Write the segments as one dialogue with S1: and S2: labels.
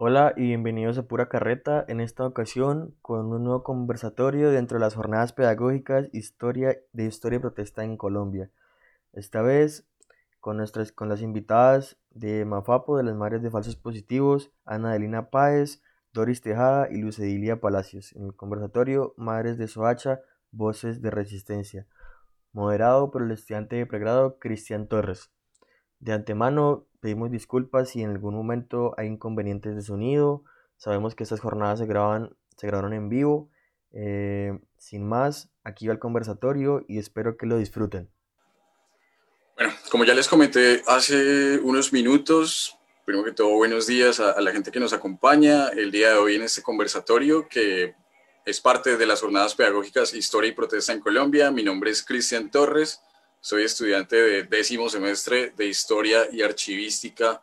S1: Hola y bienvenidos a Pura Carreta, en esta ocasión con un nuevo conversatorio dentro de las jornadas pedagógicas historia, de Historia y Protesta en Colombia. Esta vez con, nuestras, con las invitadas de Mafapo, de las Madres de Falsos Positivos, Ana Adelina Páez, Doris Tejada y Lucedilia Palacios, en el conversatorio Madres de Soacha, Voces de Resistencia, moderado por el estudiante de pregrado Cristian Torres. De antemano pedimos disculpas si en algún momento hay inconvenientes de sonido. Sabemos que estas jornadas se, graban, se grabaron en vivo. Eh, sin más, aquí va el conversatorio y espero que lo disfruten.
S2: Bueno, como ya les comenté hace unos minutos, primero que todo, buenos días a, a, la gente que nos acompaña el día de hoy en este conversatorio que es parte de las jornadas pedagógicas Historia y Protesta en Colombia. Mi nombre es Cristian Torres soy estudiante de décimo semestre de Historia y Archivística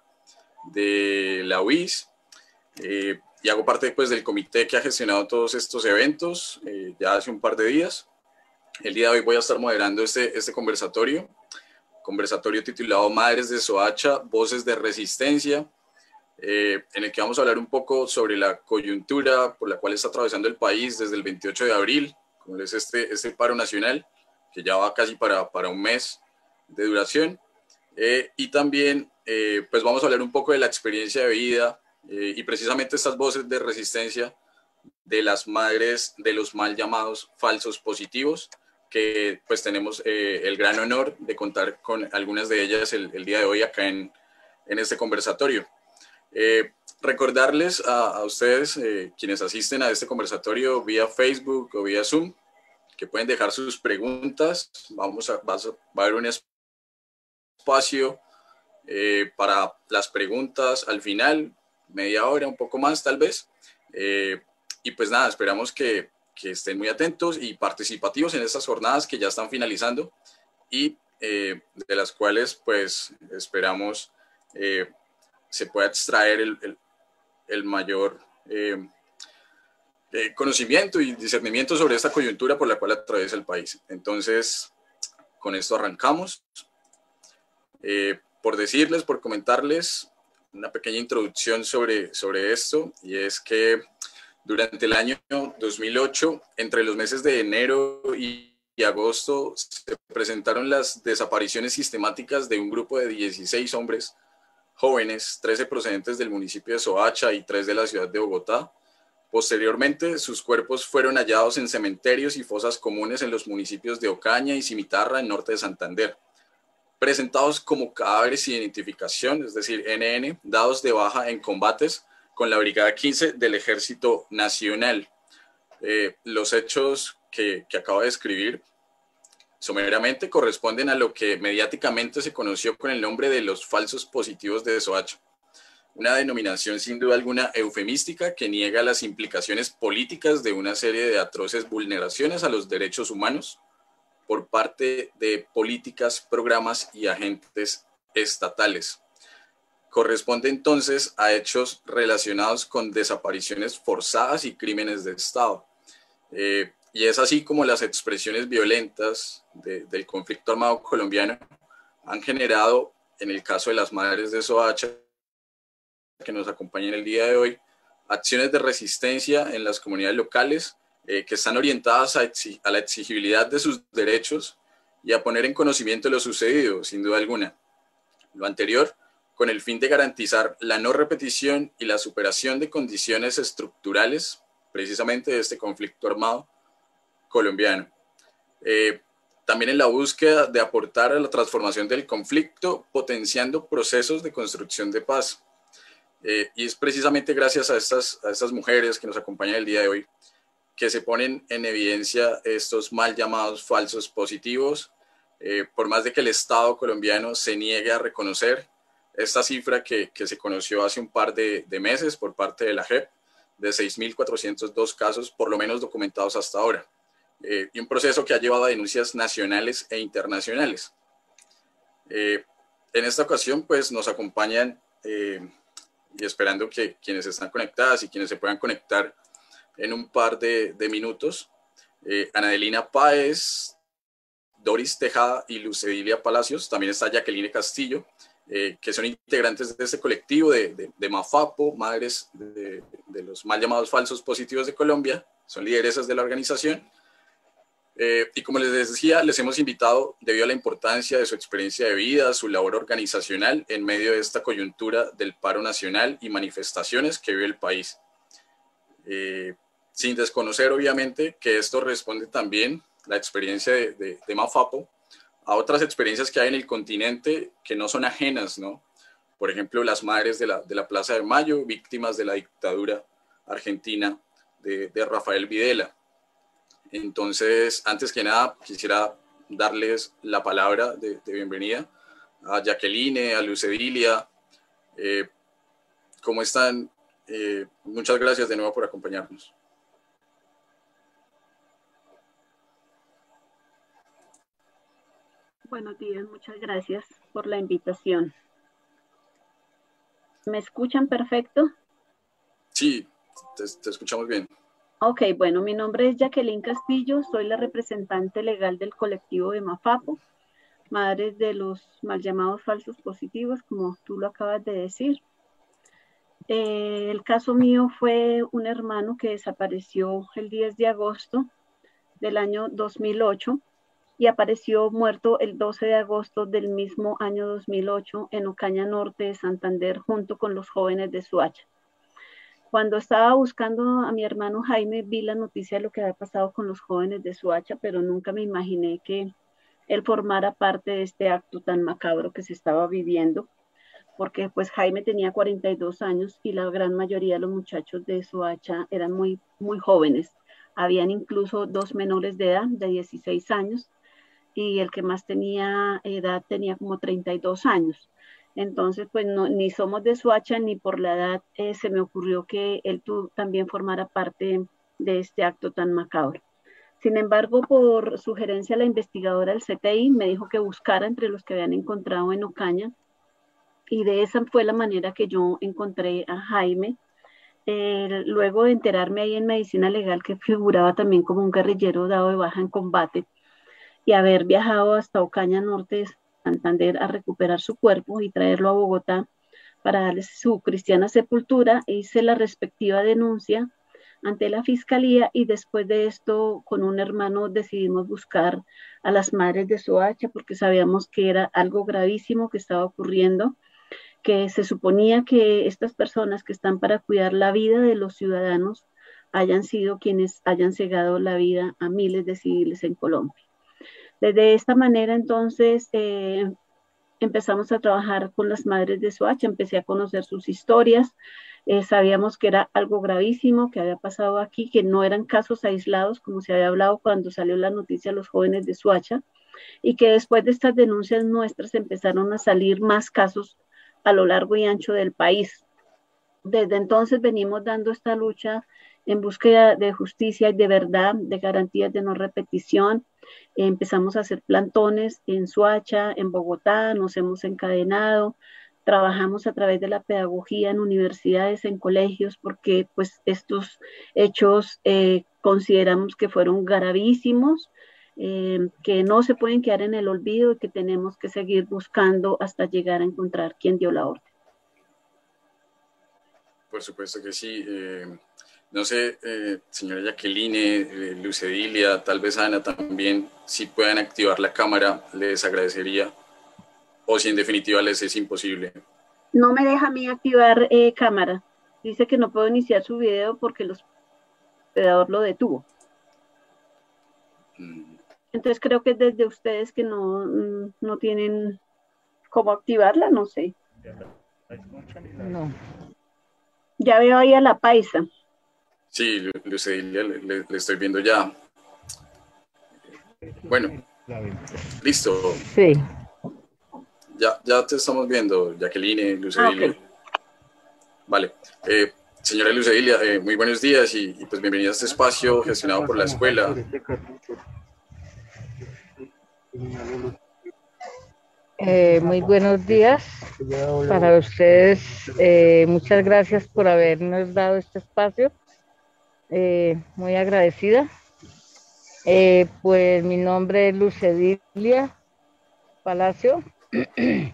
S2: de la UIS eh, y hago parte pues, del comité que ha gestionado todos estos eventos eh, ya hace un par de días. El día de hoy voy a estar moderando este, este conversatorio, conversatorio titulado Madres de Soacha, Voces de Resistencia, eh, en el que vamos a hablar un poco sobre la coyuntura por la cual está atravesando el país desde el 28 de abril, como es este, este paro nacional, que ya va casi para, para un mes de duración. Eh, y también, eh, pues vamos a hablar un poco de la experiencia de vida eh, y precisamente estas voces de resistencia de las madres de los mal llamados falsos positivos, que pues tenemos el gran honor de contar con algunas de ellas el, el día de hoy acá en, en este conversatorio. recordarles a, a ustedes, quienes asisten a este conversatorio vía Facebook o vía Zoom, que pueden dejar sus preguntas. Vamos a, va a haber un espacio eh, para las preguntas al final, media hora, un poco más tal vez. Eh, y pues nada, esperamos que, que, estén muy atentos y participativos en estas jornadas que ya están finalizando y eh, de las cuales pues esperamos se pueda extraer el, el, el mayor eh, conocimiento y discernimiento sobre esta coyuntura por la cual atraviesa el país. Entonces, con esto arrancamos. Eh, por decirles, por comentarles una pequeña introducción sobre, sobre esto, y es que durante el año 2008, entre los meses de enero y, y agosto, se presentaron las desapariciones sistemáticas de un grupo de 16 hombres jóvenes, 13 procedentes del municipio de Soacha y 3 de la ciudad de Bogotá, Posteriormente, sus cuerpos fueron hallados en cementerios y fosas comunes en los municipios de Ocaña y Cimitarra, en norte de Santander, presentados como cadáveres sin identificación, es decir, NN, dados de baja en combates con la Brigada 15 del Ejército Nacional. Eh, los hechos que, que acabo de describir someramente corresponden a lo que mediáticamente se conoció con el nombre de los falsos positivos de Soacha una denominación sin duda alguna eufemística que niega las implicaciones políticas de una serie de atroces vulneraciones a los derechos humanos por parte de políticas, programas y agentes estatales. Corresponde entonces a hechos relacionados con desapariciones forzadas y crímenes de Estado. Eh, y es así como las expresiones violentas de, del conflicto armado colombiano han generado, en el caso de las madres de Soacha, que nos acompañan el día de hoy, acciones de resistencia en las comunidades locales eh, que están orientadas a, a, la exigibilidad de sus derechos y a poner en conocimiento lo sucedido, sin duda alguna. Lo anterior, con el fin de garantizar la no repetición y la superación de condiciones estructurales, precisamente de este conflicto armado colombiano. Eh, también en la búsqueda de aportar a la transformación del conflicto, potenciando procesos de construcción de paz eh, y es precisamente gracias a estas, a estas mujeres que nos acompañan el día de hoy que se ponen en evidencia estos mal llamados falsos positivos, eh, por más de que el Estado colombiano se niegue a reconocer esta cifra que, que se conoció hace un par de, de, meses por parte de la JEP, de 6.402 casos, por lo menos documentados hasta ahora, eh, y un proceso que ha llevado a denuncias nacionales e internacionales. Eh, en esta ocasión, pues nos acompañan y esperando que quienes están conectadas y quienes se puedan conectar en un par de, minutos, eh, Anadelina Páez, Doris Tejada y Lucedilia Palacios, también está Jacqueline Castillo, eh, que son integrantes de este colectivo de, de, MAFAPO, Madres de, de, los mal llamados falsos positivos de Colombia, son lideresas de la organización. Eh, y como les decía, les hemos invitado debido a la importancia de su experiencia de vida, su labor organizacional en medio de esta coyuntura del paro nacional y manifestaciones que vive el país. Eh, sin desconocer, obviamente, que esto responde también la experiencia de, Mafapo a otras experiencias que hay en el continente que no son ajenas, ¿no? Por ejemplo, las madres de la, Plaza de Mayo, víctimas de la dictadura argentina de Rafael Videla. Entonces, antes que nada, quisiera darles la palabra de, de bienvenida a Jacqueline, a Lucedilia. Eh, ¿Cómo están? Eh, muchas gracias de nuevo por acompañarnos.
S3: Buenos días, muchas gracias por la invitación. ¿Me escuchan perfecto?
S2: Sí, te, escuchamos bien.
S3: Ok, bueno, mi nombre es Jacqueline Castillo, soy la representante legal del colectivo de Mafapo, madres de los mal llamados falsos positivos, como tú lo acabas de decir. Eh, el caso mío fue un hermano que desapareció el 10 de agosto del año 2008 y apareció muerto el 12 de agosto del mismo año 2008 en Ocaña Norte de Santander junto con los jóvenes de Suacha. Cuando estaba buscando a mi hermano Jaime, vi la noticia de lo que había pasado con los jóvenes de Suacha, pero nunca me imaginé que él formara parte de este acto tan macabro que se estaba viviendo, porque pues Jaime tenía 42 años y la gran mayoría de los muchachos de Suacha eran muy, muy jóvenes. Habían incluso dos menores de edad, de 16 años, y el que más tenía edad tenía como 32 años. Entonces, pues ni somos de Suacha ni por la edad eh, se me ocurrió que él tú, también formara parte de este acto tan macabro. Sin embargo, por sugerencia de la investigadora del CTI, me dijo que buscara entre los que habían encontrado en Ocaña y de esa fue la manera que yo encontré a Jaime. Eh, luego de enterarme ahí en medicina legal que figuraba también como un guerrillero dado de baja en combate, y haber viajado hasta Ocaña Norte Santander a recuperar su cuerpo y traerlo a Bogotá para darle su cristiana sepultura, hice la respectiva denuncia ante la fiscalía y después de esto con un hermano decidimos buscar a las madres de Soacha porque sabíamos que era algo gravísimo que estaba ocurriendo, que se suponía que estas personas que están para cuidar la vida de los ciudadanos hayan sido quienes hayan cegado la vida a miles de civiles en Colombia. De esta manera, entonces, eh, empezamos a trabajar con las madres de Soacha, empecé a conocer sus historias, eh, sabíamos que era algo gravísimo que había pasado aquí, que no eran casos aislados, como se había hablado cuando salió la noticia a los jóvenes de Soacha, y que después de estas denuncias nuestras empezaron a salir más casos a lo largo y ancho del país. Desde entonces venimos dando esta lucha en búsqueda de justicia y de verdad, de garantías de no repetición, empezamos a hacer plantones en Suacha, en Bogotá, nos hemos encadenado, trabajamos a través de la pedagogía en universidades, en colegios, porque pues estos hechos eh, consideramos que fueron gravísimos, eh, que no se pueden quedar en el olvido y que tenemos que seguir buscando hasta llegar a encontrar quién dio la orden.
S2: Por supuesto que sí. Eh, no sé, eh, señora Jacqueline, eh, Lucedilia, tal vez Ana también, si puedan activar la cámara, les agradecería. O si en definitiva les es imposible.
S3: No me deja a mí activar eh, cámara. Dice que no puedo iniciar su video porque el hospedador lo detuvo. Mm. Entonces creo que es desde ustedes que no, mm, no tienen cómo activarla, no sé. No. Ya veo ahí a la paisa.
S2: Sí, Lucedia, le, le, estoy viendo ya. Bueno, listo.
S3: Sí.
S2: Ya, ya te estamos viendo, Jacqueline, Lucedia. Ah, vale. Eh, señora Lucedia, eh, muy buenos días y, pues bienvenida a este espacio gestionado por la escuela.
S4: Eh, muy buenos días para ustedes. muchas gracias por habernos dado este espacio eh, muy agradecida. Eh, pues mi nombre es Lucedilia Palacio.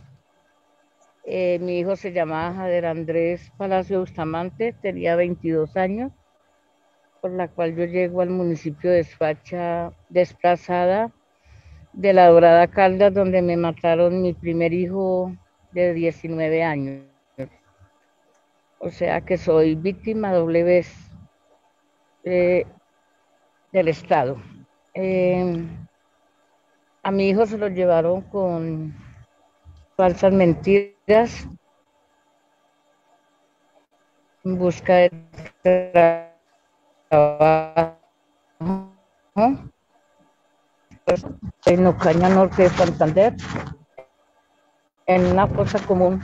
S4: Eh, mi hijo se llamaba Jader Andrés Palacio Bustamante, tenía 22 años, por la cual yo llego al municipio de Suacha desplazada de la Dorada Caldas, donde me mataron mi primer hijo de 19 años. O sea que soy víctima doble vez eh, del Estado. Eh, a mi hijo se lo llevaron con falsas mentiras en busca de trabajo en Ocaña Norte de Santander en una cosa común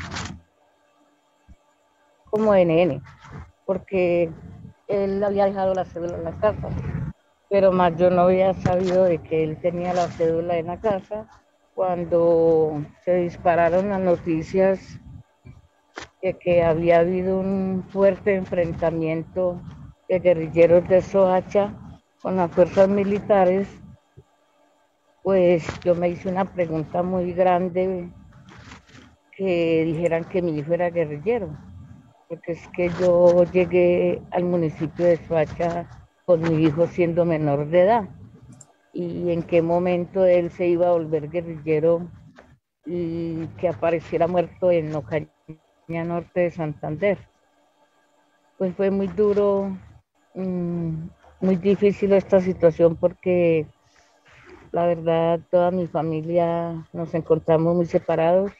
S4: como NN, porque él había dejado la cédula en la casa, pero más yo no había sabido de que él tenía la cédula en la casa. Cuando se dispararon las noticias de que había habido un fuerte enfrentamiento de guerrilleros de Soacha con las fuerzas militares, pues yo me hice una pregunta muy grande que dijeran que mi hijo era guerrillero, porque es que yo llegué al municipio de Soacha con mi hijo siendo menor de edad y en qué momento él se iba a volver guerrillero y que apareciera muerto en Ocaña Norte de Santander. Pues fue muy duro, mm, muy difícil esta situación porque la verdad toda mi familia nos encontramos muy separados.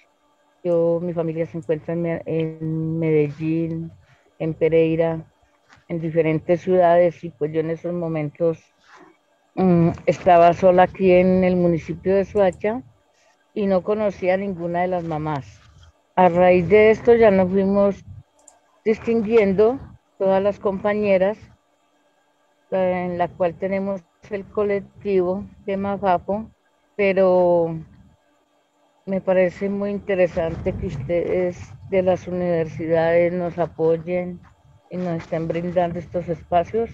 S4: Yo, mi familia se encuentra en Medellín, en Pereira, en diferentes ciudades y pues yo en esos momentos Mm, estaba sola aquí en el municipio de Suacha y no conocía a ninguna de las mamás. A raíz de esto ya nos fuimos distinguiendo todas las compañeras en la cual tenemos el colectivo de Mafapo, pero me parece muy interesante que ustedes de las universidades nos apoyen y nos estén brindando estos espacios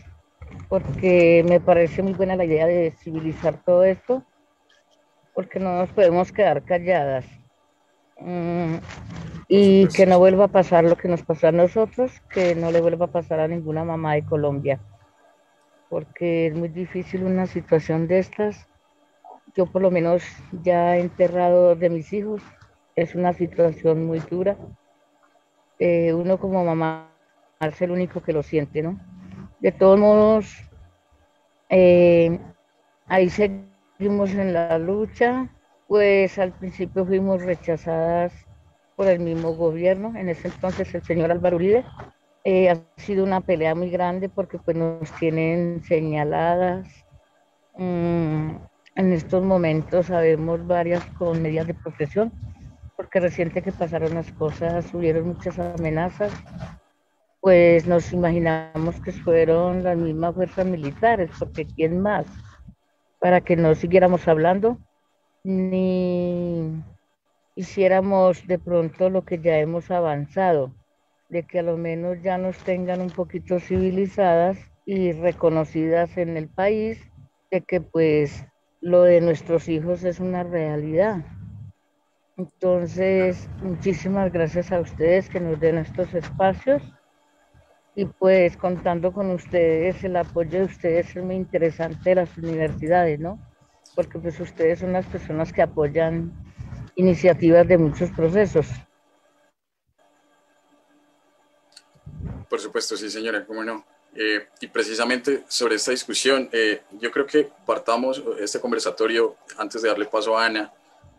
S4: porque me parece muy buena la idea de civilizar todo esto, porque no nos podemos quedar calladas. Mm, y que no vuelva a pasar lo que nos pasó a nosotros, que no le vuelva a pasar a ninguna mamá de Colombia, porque es muy difícil una situación de estas. Yo por lo menos ya he enterrado de mis hijos, es una situación muy dura. Eh, uno como mamá es el único que lo siente, ¿no? De todos modos, eh, ahí seguimos en la lucha, pues al principio fuimos rechazadas por el mismo gobierno, en ese entonces el señor Álvaro Uribe. Eh, ha sido una pelea muy grande porque pues nos tienen señaladas. Mm, en estos momentos sabemos varias con medidas de protección, porque reciente que pasaron las cosas, hubieron muchas amenazas pues nos imaginamos que fueron las mismas fuerzas militares, porque ¿quién más? Para que no siguiéramos hablando ni hiciéramos de pronto lo que ya hemos avanzado, de que a lo menos ya nos tengan un poquito civilizadas y reconocidas en el país, de que pues lo de nuestros hijos es una realidad. Entonces, muchísimas gracias a ustedes que nos den estos espacios y pues contando con ustedes, el apoyo de ustedes es muy interesante de las universidades, ¿no? Porque pues ustedes son las personas que apoyan iniciativas de muchos procesos.
S2: Por supuesto, sí, señora, cómo no. Eh, y precisamente sobre esta discusión, eh, yo creo que partamos este conversatorio antes de darle paso a Ana,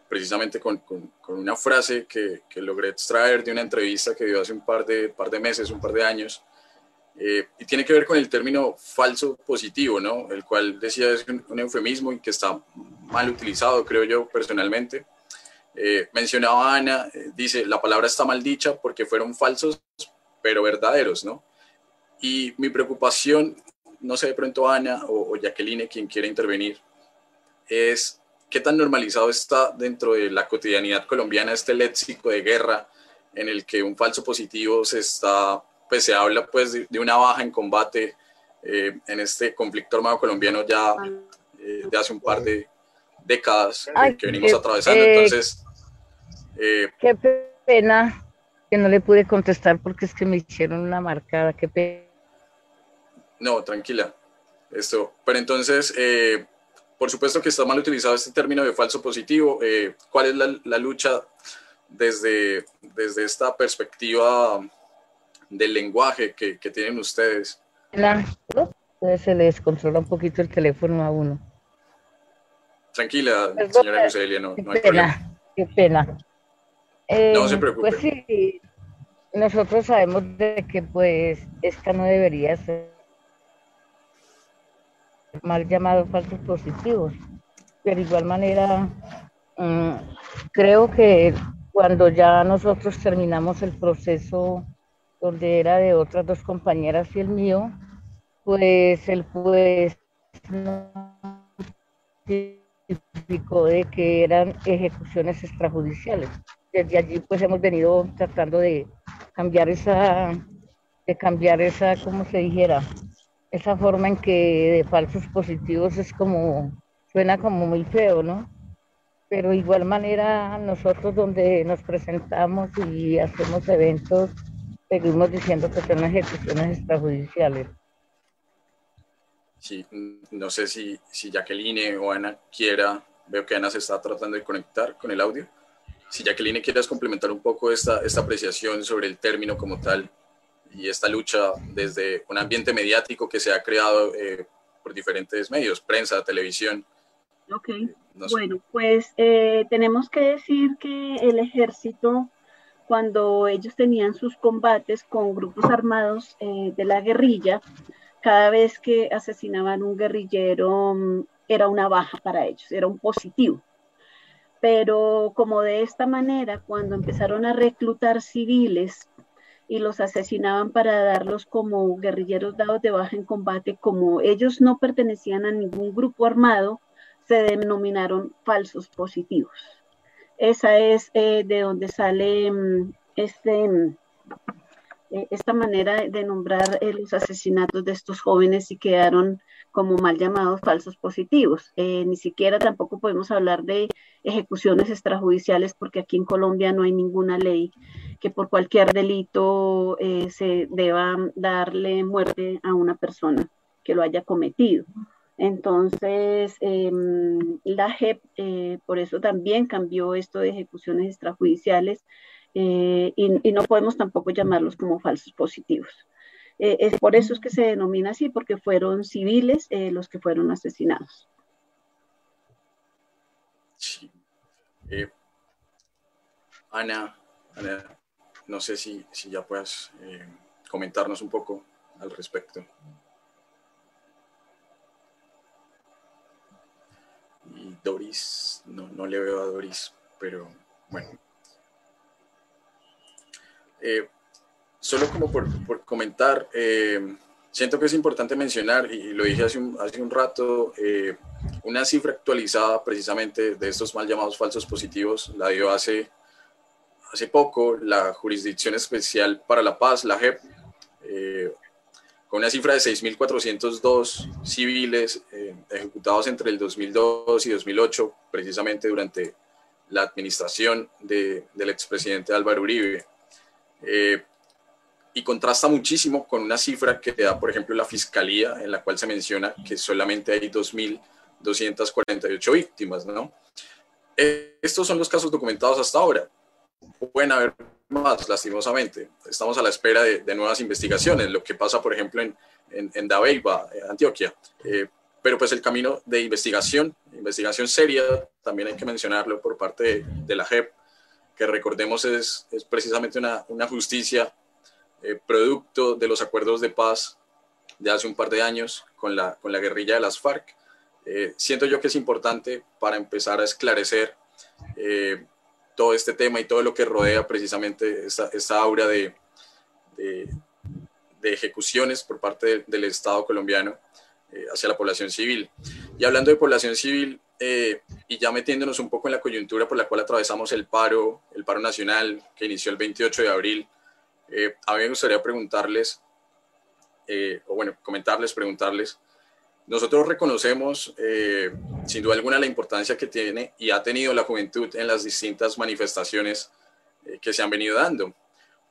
S2: precisamente con, con, con una frase que, que, logré extraer de una entrevista que dio hace un par de, par de meses, un par de años, eh, y tiene que ver con el término falso positivo, ¿no? El cual decía es un, eufemismo y que está mal utilizado, creo yo personalmente. Eh, mencionaba Ana, eh, dice, la palabra está mal dicha porque fueron falsos, pero verdaderos, ¿no? Y mi preocupación, no sé de pronto Ana o, o Jacqueline, quien quiera intervenir, es qué tan normalizado está dentro de la cotidianidad colombiana este léxico de guerra en el que un falso positivo se está pues se habla pues de, una baja en combate eh, en este conflicto armado colombiano ya eh, de hace un par de décadas que venimos atravesando. Entonces,
S4: qué pena que no le pude contestar porque es que me hicieron una marcada, qué pena.
S2: No, tranquila. Esto, pero entonces, eh, por supuesto que está mal utilizado este término de falso positivo. Eh, ¿Cuál es la, lucha desde, desde esta perspectiva del lenguaje que, tienen ustedes?
S4: Entonces se les controla un poquito el teléfono a uno.
S2: Tranquila, señora Joselia, no, no hay problema.
S4: Qué pena. no
S2: se eh, preocupe.
S4: Pues sí, nosotros sabemos de que pues esta no debería ser mal llamados falsos positivos. Pero igual manera, mm, creo que cuando ya nosotros terminamos el proceso donde era de otras dos compañeras y el mío, pues el juez notificó de que eran ejecuciones extrajudiciales. Desde allí pues hemos venido tratando de cambiar esa, de cambiar esa, como se dijera, esa forma en que de falsos positivos es como, suena como muy feo, ¿no? Pero igual manera nosotros donde nos presentamos y hacemos eventos, seguimos diciendo que son ejecuciones extrajudiciales.
S2: Sí, no sé si, si Jacqueline o Ana quiera, veo que Ana se está tratando de conectar con el audio. Si Jacqueline quieras complementar un poco esta, esta apreciación sobre el término como tal y esta lucha desde un ambiente mediático que se ha creado eh, por diferentes medios, prensa, televisión.
S3: Ok, bueno, pues eh, tenemos que decir que el ejército, cuando ellos tenían sus combates con grupos armados eh, de la guerrilla, cada vez que asesinaban un guerrillero mm, era una baja para ellos, era un positivo. Pero como de esta manera, cuando empezaron a reclutar civiles y los asesinaban para darlos como guerrilleros dados de baja en combate, como ellos no pertenecían a ningún grupo armado, se denominaron falsos positivos. Esa es eh, de donde sale mm, este, mm, eh, esta manera de nombrar eh, los asesinatos de estos jóvenes y quedaron como mal llamados falsos positivos. ni siquiera tampoco podemos hablar de ejecuciones extrajudiciales porque aquí en Colombia no hay ninguna ley que por cualquier delito eh, se deba darle muerte a una persona que lo haya cometido. Entonces, em, la JEP eh, por eso también cambió esto de ejecuciones extrajudiciales eh, y, no podemos tampoco llamarlos como falsos positivos. es por eso es que se denomina así, porque fueron civiles los que fueron asesinados.
S2: Sí. Ana, Ana, no sé si, ya puedas eh, comentarnos un poco al respecto. Y Doris, no, le veo a Doris, pero bueno. Eh, solo como por, comentar, eh, siento que es importante mencionar, y lo dije hace un, hace un rato, una cifra actualizada precisamente de estos mal llamados falsos positivos la dio hace hace poco la Jurisdicción Especial para la Paz, la JEP, eh, con una cifra de 6.402 civiles eh, ejecutados entre el 2002 y 2008, precisamente durante la administración del expresidente Álvaro Uribe. Eh, y contrasta muchísimo con una cifra que da, por ejemplo, la Fiscalía, en la cual se menciona que solamente hay 2.248 víctimas, ¿no? estos son los casos documentados hasta ahora pueden haber más, lastimosamente. Estamos a la espera de, nuevas investigaciones, lo que pasa, por ejemplo, en, en, en Dabeiba, Antioquia. Eh, pero pues el camino de investigación, investigación seria, también hay que mencionarlo por parte de, la JEP, que recordemos es, es precisamente una, una justicia eh, producto de los acuerdos de paz de hace un par de años con la, con la guerrilla de las FARC. Eh, siento yo que es importante para empezar a esclarecer todo este tema y todo lo que rodea precisamente esta, aura de, de, ejecuciones por parte del Estado colombiano eh, hacia la población civil. Y hablando de población civil, eh, y ya metiéndonos un poco en la coyuntura por la cual atravesamos el paro, el paro nacional que inició el 28 de abril, eh, a mí me gustaría preguntarles, o bueno, comentarles, preguntarles, nosotros reconocemos, eh, sin duda alguna, la importancia que tiene y ha tenido la juventud en las distintas manifestaciones eh, que se han venido dando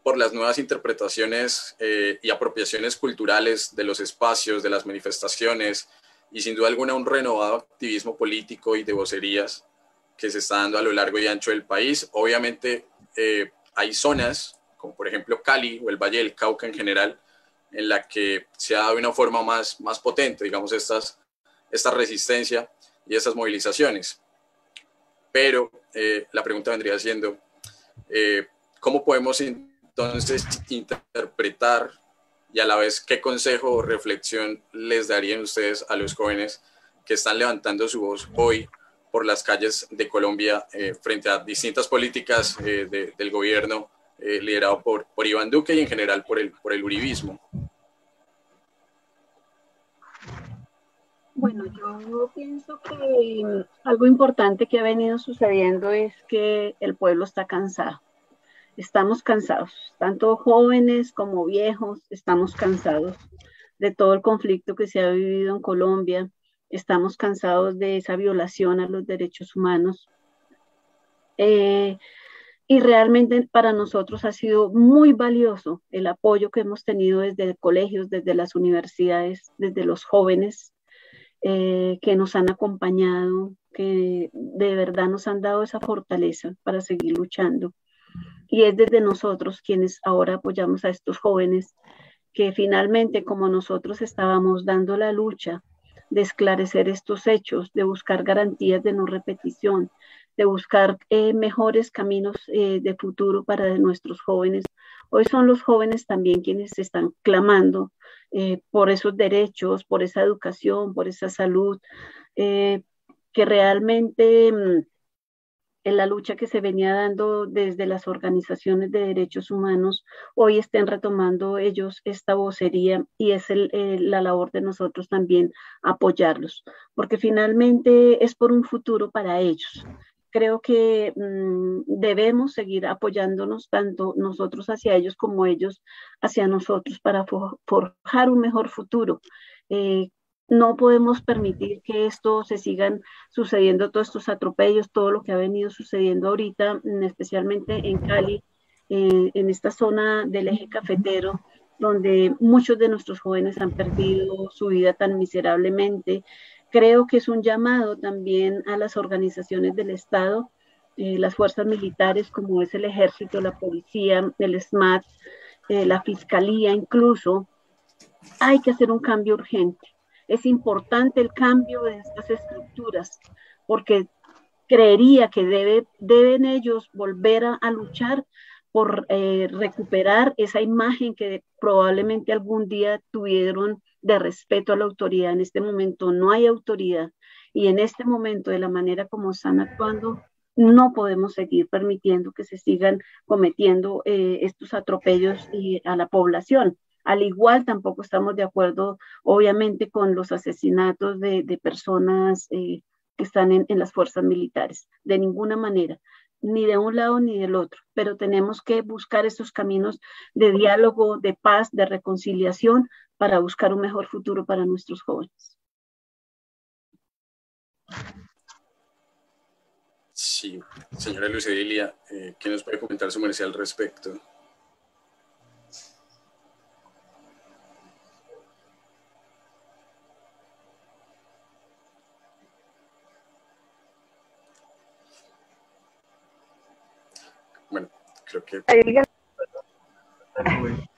S2: por las nuevas interpretaciones eh, y apropiaciones culturales de los espacios, de las manifestaciones y sin duda alguna un renovado activismo político y de vocerías que se está dando a lo largo y ancho del país. Obviamente eh, hay zonas, como por ejemplo Cali o el Valle del Cauca en general, en la que se ha dado de una forma más, más potente, digamos, estas, esta resistencia y estas movilizaciones. Pero eh, la pregunta vendría siendo, ¿cómo podemos entonces interpretar y a la vez qué consejo o reflexión les darían ustedes a los jóvenes que están levantando su voz hoy por las calles de Colombia eh, frente a distintas políticas eh, del gobierno liderado por, por Iván Duque y en general por el, por el uribismo.
S3: Bueno, yo pienso que algo importante que ha venido sucediendo es que el pueblo está cansado estamos cansados, tanto jóvenes como viejos, estamos cansados de todo el conflicto que se ha vivido en Colombia, estamos cansados de esa violación a los derechos humanos. Eh, y realmente para nosotros ha sido muy valioso el apoyo que hemos tenido desde colegios, desde las universidades, desde los jóvenes eh, que nos han acompañado, que de verdad nos han dado esa fortaleza para seguir luchando. Y es desde nosotros quienes ahora apoyamos a estos jóvenes que finalmente, como nosotros estábamos dando la lucha de esclarecer estos hechos, de buscar garantías de no repetición, de buscar eh, mejores caminos eh, de futuro para nuestros jóvenes. Hoy son los jóvenes también quienes están clamando eh, por esos derechos, por esa educación, por esa salud, que realmente mm, en la lucha que se venía dando desde las organizaciones de derechos humanos, hoy estén retomando ellos esta vocería y es la labor de nosotros también apoyarlos, porque finalmente es por un futuro para ellos. Creo que mm, debemos seguir apoyándonos tanto nosotros hacia ellos como ellos hacia nosotros para forjar un mejor futuro. Eh, no podemos permitir que esto se sigan sucediendo, todos estos atropellos, todo lo que ha venido sucediendo ahorita, mm, especialmente en Cali, eh, en esta zona del eje cafetero, donde muchos de nuestros jóvenes han perdido su vida tan miserablemente. Creo que es un llamado también a las organizaciones del Estado, eh, las fuerzas militares como es el ejército, la policía, el SMAT, eh, la fiscalía incluso. Hay que hacer un cambio urgente es importante el cambio de estas estructuras, porque creería que debe, deben ellos volver a, luchar por eh, recuperar esa imagen que probablemente algún día tuvieron de respeto a la autoridad. En este momento no hay autoridad y en este momento de la manera como están actuando, no podemos seguir permitiendo que se sigan cometiendo eh, estos atropellos a la población. Al igual, tampoco estamos de acuerdo, obviamente, con los asesinatos de, personas eh, que están en, las fuerzas militares, de ninguna manera, ni de un lado ni del otro, pero tenemos que buscar esos caminos de diálogo, de paz, de reconciliación para buscar un mejor futuro para nuestros jóvenes.
S2: Sí, señora Lucedelia, eh, ¿qué nos puede comentar su merced al respecto?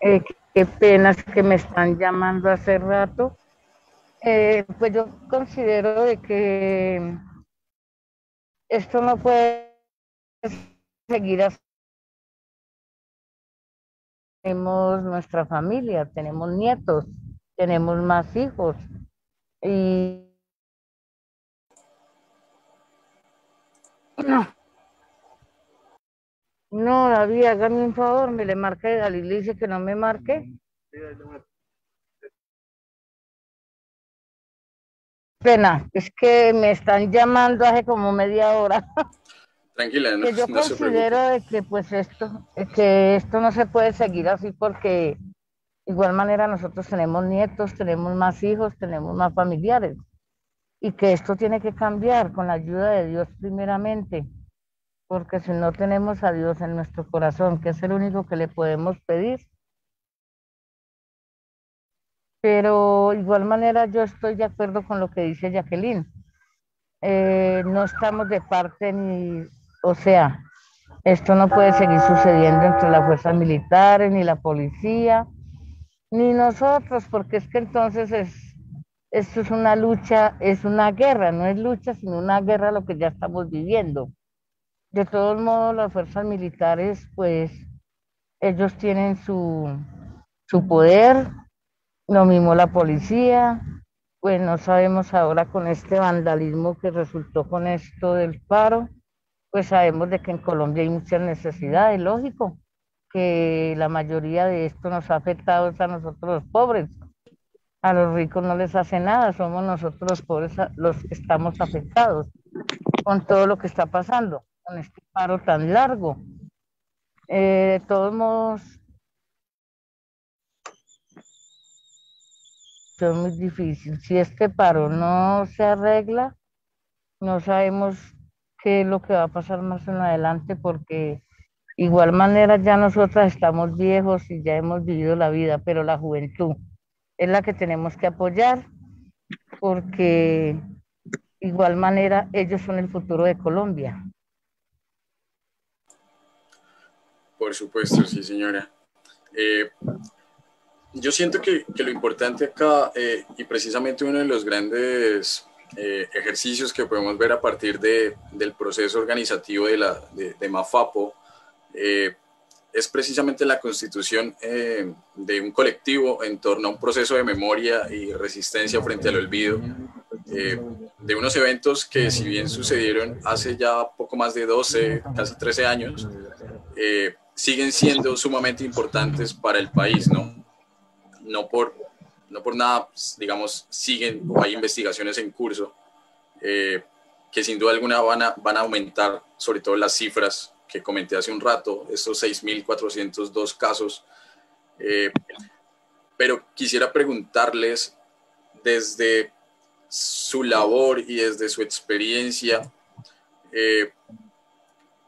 S4: Eh, qué penas que me están llamando hace rato. Eh, pues yo considero de que esto no puede seguir así. Tenemos nuestra familia, tenemos nietos, tenemos más hijos y no, no, David, hágame un favor, me le marque a la iglesia que no me marque. Pena, es que me están llamando hace como media hora.
S2: Tranquila, no,
S4: que yo considero de que pues esto, que esto no se puede seguir así porque igual manera nosotros tenemos nietos, tenemos más hijos, tenemos más familiares y que esto tiene que cambiar con la ayuda de Dios primeramente porque si no tenemos a Dios en nuestro corazón, que es el único que le podemos pedir, pero igual manera yo estoy de acuerdo con lo que dice Jacqueline. Eh, no estamos de parte ni, o sea, esto no puede seguir sucediendo entre las fuerzas militares, ni la policía, ni nosotros, porque es que entonces es, esto es una lucha, es una guerra, no es lucha, sino una guerra lo que ya estamos viviendo. De todos modos, las fuerzas militares, pues, ellos tienen su, su poder, lo mismo la policía, pues no sabemos ahora con este vandalismo que resultó con esto del paro, pues sabemos de que en Colombia hay muchas necesidades, lógico, que la mayoría de esto nos ha afectado a nosotros los pobres. A los ricos no les hace nada, somos nosotros los pobres los que estamos afectados con todo lo que está pasando, con este paro tan largo. Eh, de todos modos, es muy difícil. Si este paro no se arregla, no sabemos qué es lo que va a pasar más en adelante porque igual manera ya nosotras estamos viejos y ya hemos vivido la vida, pero la juventud es la que tenemos que apoyar porque igual manera ellos son el futuro de Colombia.
S2: Por supuesto, sí, señora. Eh, yo siento que, que, lo importante acá, eh, y precisamente uno de los grandes eh, ejercicios que podemos ver a partir de, del proceso organizativo de, la, de, Mafapo, eh, es precisamente la constitución de un colectivo en torno a un proceso de memoria y resistencia frente al olvido, de unos eventos que si bien sucedieron hace ya poco más de 12, casi 13 años, siguen siendo sumamente importantes para el país, ¿no? no por, no por nada, pues, digamos, siguen o hay investigaciones en curso eh, que sin duda alguna van a, van a aumentar, sobre todo las cifras que comenté hace un rato, estos 6.402 casos. Eh, pero quisiera preguntarles desde su labor y desde su experiencia, eh,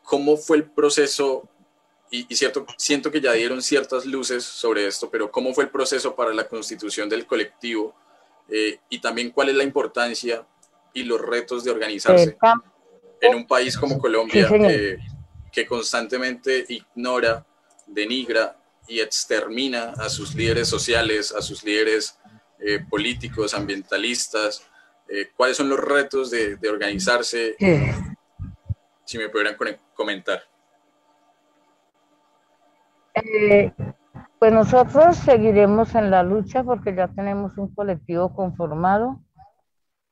S2: ¿cómo fue el proceso y, cierto, siento que ya dieron ciertas luces sobre esto, pero ¿cómo fue el proceso para la constitución del colectivo? Eh, y también cuál es la importancia y los retos de organizarse en un país como Colombia, eh, que constantemente ignora, denigra y extermina a sus líderes sociales, a sus líderes eh, políticos, ambientalistas. ¿Cuáles son los retos de, de organizarse? Si me pudieran comentar.
S4: Eh, pues nosotros seguiremos en la lucha porque ya tenemos un colectivo conformado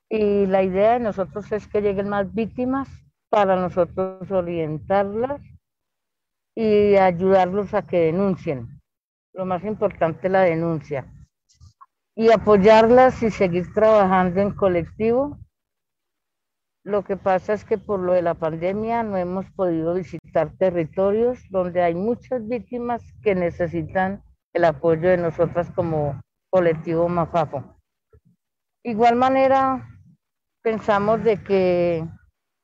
S4: y la idea de nosotros es que lleguen más víctimas para nosotros orientarlas y ayudarlos a que denuncien. Lo más importante es la denuncia. Y apoyarlas y seguir trabajando en colectivo lo que pasa es que por lo de la pandemia no hemos podido visitar territorios donde hay muchas víctimas que necesitan el apoyo de nosotras como colectivo Mafafo. Igual manera, pensamos de que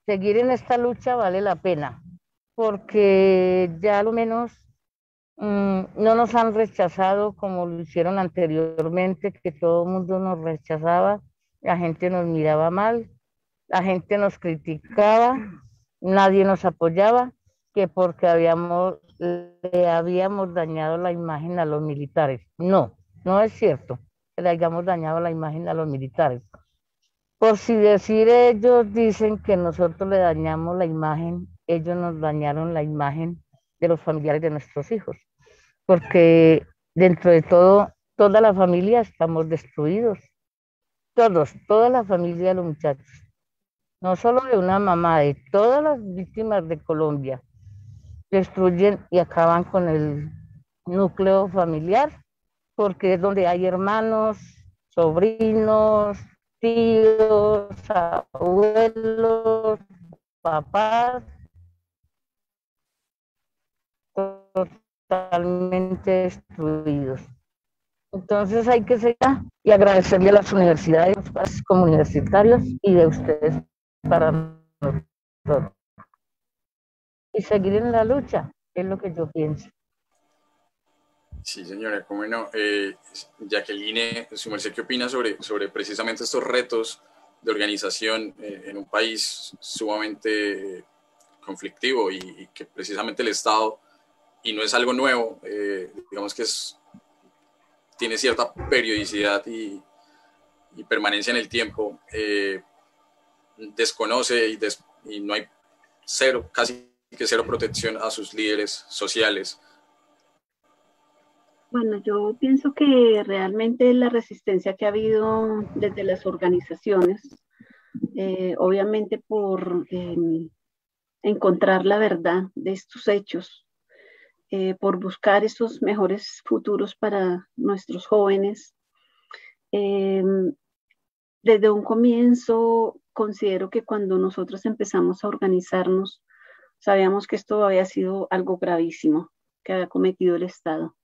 S4: seguir en esta lucha vale la pena, porque ya lo menos mm, no nos han rechazado como lo hicieron anteriormente, que todo el mundo nos rechazaba, la gente nos miraba mal la gente nos criticaba, nadie nos apoyaba, que porque habíamos, le habíamos dañado la imagen a los militares. No, no es cierto que le hayamos dañado la imagen a los militares. Por si decir ellos dicen que nosotros le dañamos la imagen, ellos nos dañaron la imagen de los familiares de nuestros hijos, porque dentro de todo, toda la familia estamos destruidos. Todos, toda la familia de los muchachos no solo de una mamá, de todas las víctimas de Colombia, destruyen y acaban con el núcleo familiar, porque es donde hay hermanos, sobrinos, tíos, abuelos, papás, totalmente destruidos. Entonces hay que seguir y agradecerle a las universidades, como universitarios y de ustedes para nosotros. y seguir en la lucha, es lo que yo pienso.
S2: Sí, señora, cómo no. Eh, Jacqueline, su merced, ¿qué opina sobre, sobre precisamente estos retos de organización eh, en un país sumamente conflictivo y, que precisamente el Estado, y no es algo nuevo, eh, digamos que es, tiene cierta periodicidad y, permanencia en el tiempo, eh, desconoce y, no hay cero, casi que cero protección a sus líderes sociales
S3: bueno, yo pienso que realmente la resistencia que ha habido desde las organizaciones, eh, obviamente por em, encontrar la verdad de estos hechos, eh, por buscar esos mejores futuros para nuestros jóvenes. Desde un comienzo considero que cuando nosotros empezamos a organizarnos, sabíamos que esto había sido algo gravísimo que había cometido el Estado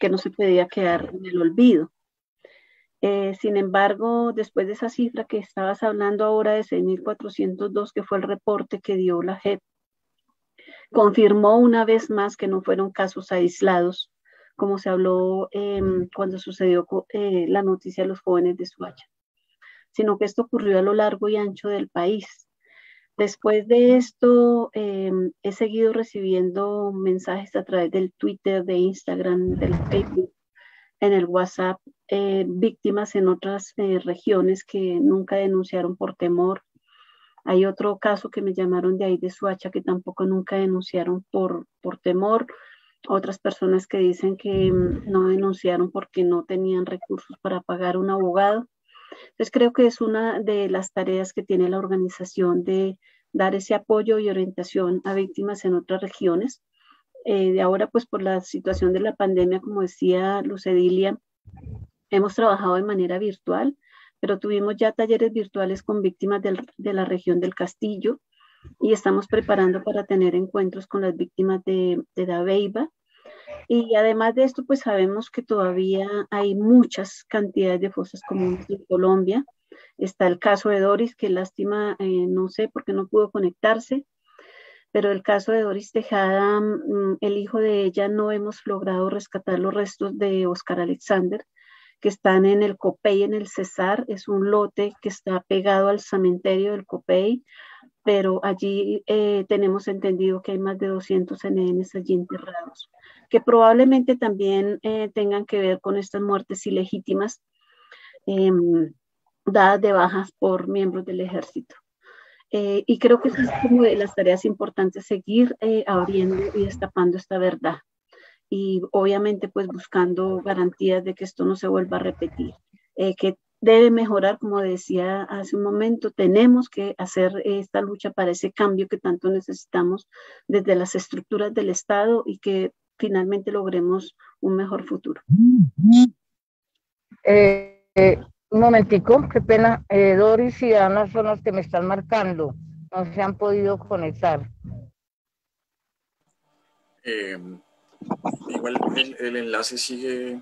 S3: que no se podía quedar en el olvido. Eh, sin embargo, después de esa cifra que estabas hablando ahora de 6.402, que fue el reporte que dio la JEP, confirmó una vez más que no fueron casos aislados, como se habló em, cuando sucedió eh, la noticia de los jóvenes de Suacha, sino que esto ocurrió a lo largo y ancho del país. Después de esto, em, he seguido recibiendo mensajes a través del Twitter, de Instagram, del Facebook, en el WhatsApp, eh, víctimas en otras eh, regiones que nunca denunciaron por temor. Hay otro caso que me llamaron de ahí de Suacha que tampoco nunca denunciaron por, por temor. Otras personas que dicen que mm, no denunciaron porque no tenían recursos para pagar un abogado. Entonces creo que es una de las tareas que tiene la organización de dar ese apoyo y orientación a víctimas en otras regiones. Eh, de ahora, pues por la situación de la pandemia, como decía Lucedilia, hemos trabajado de manera virtual, pero tuvimos ya talleres virtuales con víctimas de la región del Castillo y estamos preparando para tener encuentros con las víctimas de, de y además de esto, pues sabemos que todavía hay muchas cantidades de fosas comunes en Colombia. Está el caso de Doris, que lástima, eh, no sé por qué no pudo conectarse, pero el caso de Doris Tejada, mm, el hijo de ella, no hemos logrado rescatar los restos de Oscar Alexander, que están en el Copey, en el Cesar. Es un lote que está pegado al cementerio del Copey, pero allí eh, tenemos entendido que hay más de 200 NNs allí enterrados que probablemente también eh, tengan que ver con estas muertes ilegítimas em, dadas de bajas por miembros del ejército. Eh, y creo que es como de las tareas importantes, seguir eh, abriendo y destapando esta verdad. Y obviamente pues buscando garantías de que esto no se vuelva a repetir, que debe mejorar, como decía hace un momento, tenemos que hacer esta lucha para ese cambio que tanto necesitamos desde las estructuras del Estado y que finalmente logremos un mejor futuro.
S4: Eh, eh, un momentico, qué pena. Eh, Doris y Ana son los que me están marcando. No se han podido conectar.
S2: igual el, enlace sigue,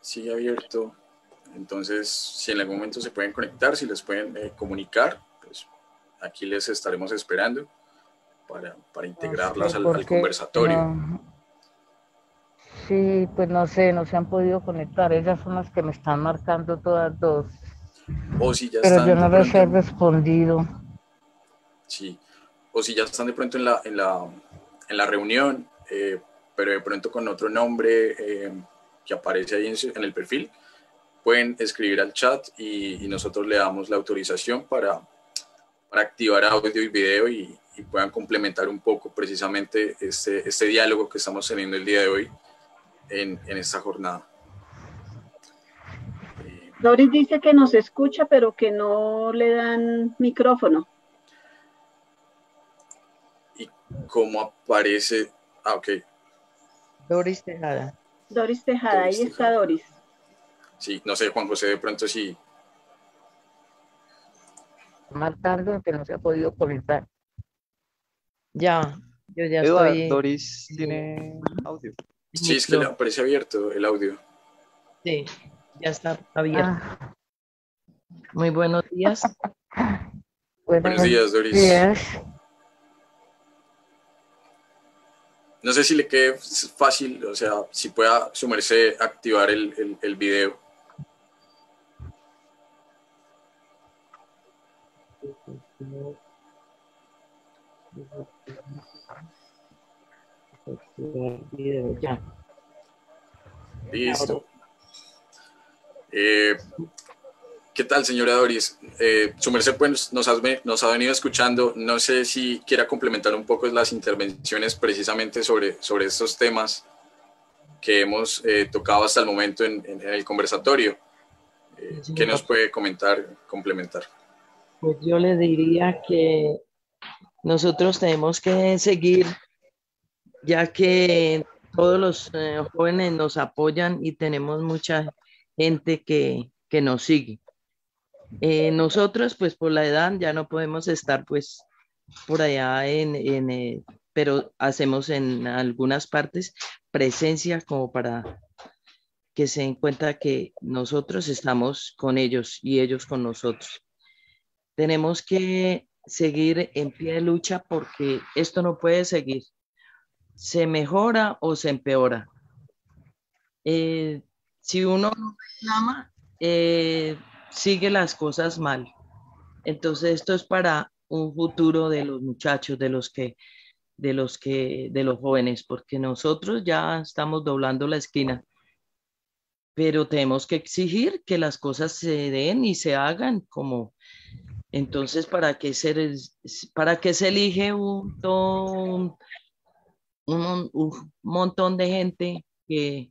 S2: sigue abierto. Entonces, si en algún momento se pueden conectar, si les pueden comunicar, pues aquí les estaremos esperando para, para integrarlas al, conversatorio.
S4: Sí, pues no sé, no se han podido conectar. Ellas son las que me están marcando todas dos.
S2: O si ya
S4: Pero yo no les he respondido.
S2: Sí, o si ya están de pronto en la, en la, en la reunión, eh, pero de pronto con otro nombre eh, que aparece ahí en, el perfil, pueden escribir al chat y, y, nosotros le damos la autorización para, para activar audio y video y, y puedan complementar un poco precisamente este, este diálogo que estamos teniendo el día de hoy en, en esta jornada.
S3: Doris dice que nos escucha, pero que no le dan micrófono.
S2: ¿Y cómo aparece? Ah, ok.
S4: Doris Tejada.
S3: Doris Tejada, ahí está Doris.
S2: Sí, no sé, Juan José, de pronto sí.
S4: Marcando que no se ha podido conectar.
S5: Ya, yo ya estoy.
S6: Doris tiene audio.
S2: Sí, es que le aparece abierto el audio.
S5: Sí, ya está abierto. Ah. Muy buenos días.
S2: buenos, días, Doris. no sé si le quede fácil, o sea, si pueda sumerse activar el, el, el video. Listo. Eh, ¿Qué tal, señora Doris? Eh, su merced pues, nos, nos, ha venido escuchando. No sé si quiera complementar un poco las intervenciones precisamente sobre, sobre estos temas que hemos eh, tocado hasta el momento en, el conversatorio. Eh, ¿Qué nos puede comentar, complementar?
S5: Pues yo le diría que nosotros tenemos que seguir, ya que todos los eh, jóvenes nos apoyan y tenemos mucha gente que, que nos sigue. Eh, nosotros, pues por la edad, ya no podemos estar pues por allá en, en eh, pero hacemos en algunas partes presencia como para que se den cuenta que nosotros estamos con ellos y ellos con nosotros. Tenemos que seguir en pie de lucha porque esto no puede seguir. Se mejora o se empeora. Eh, si uno no reclama, sigue las cosas mal. Entonces esto es para un futuro de los muchachos, de los que, de los que, de los jóvenes, porque nosotros ya estamos doblando la esquina, pero tenemos que exigir que las cosas se den y se hagan como, entonces, ¿para qué se, para qué se elige un, un montón de gente que,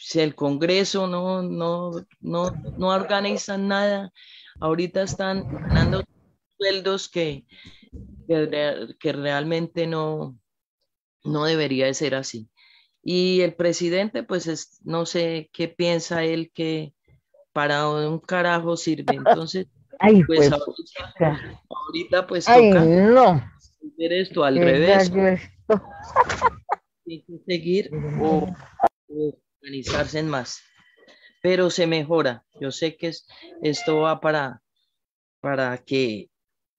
S5: si el Congreso no, no, no, no organizan nada, ahorita están ganando sueldos que, que, realmente no, no debería de ser así. Y el presidente, pues no sé qué piensa él que para un carajo sirve. Entonces, pues, ahorita, pues toca
S4: no.
S5: ver esto al revés. Que seguir o organizarse en más, pero se mejora. Yo sé que esto va para, para que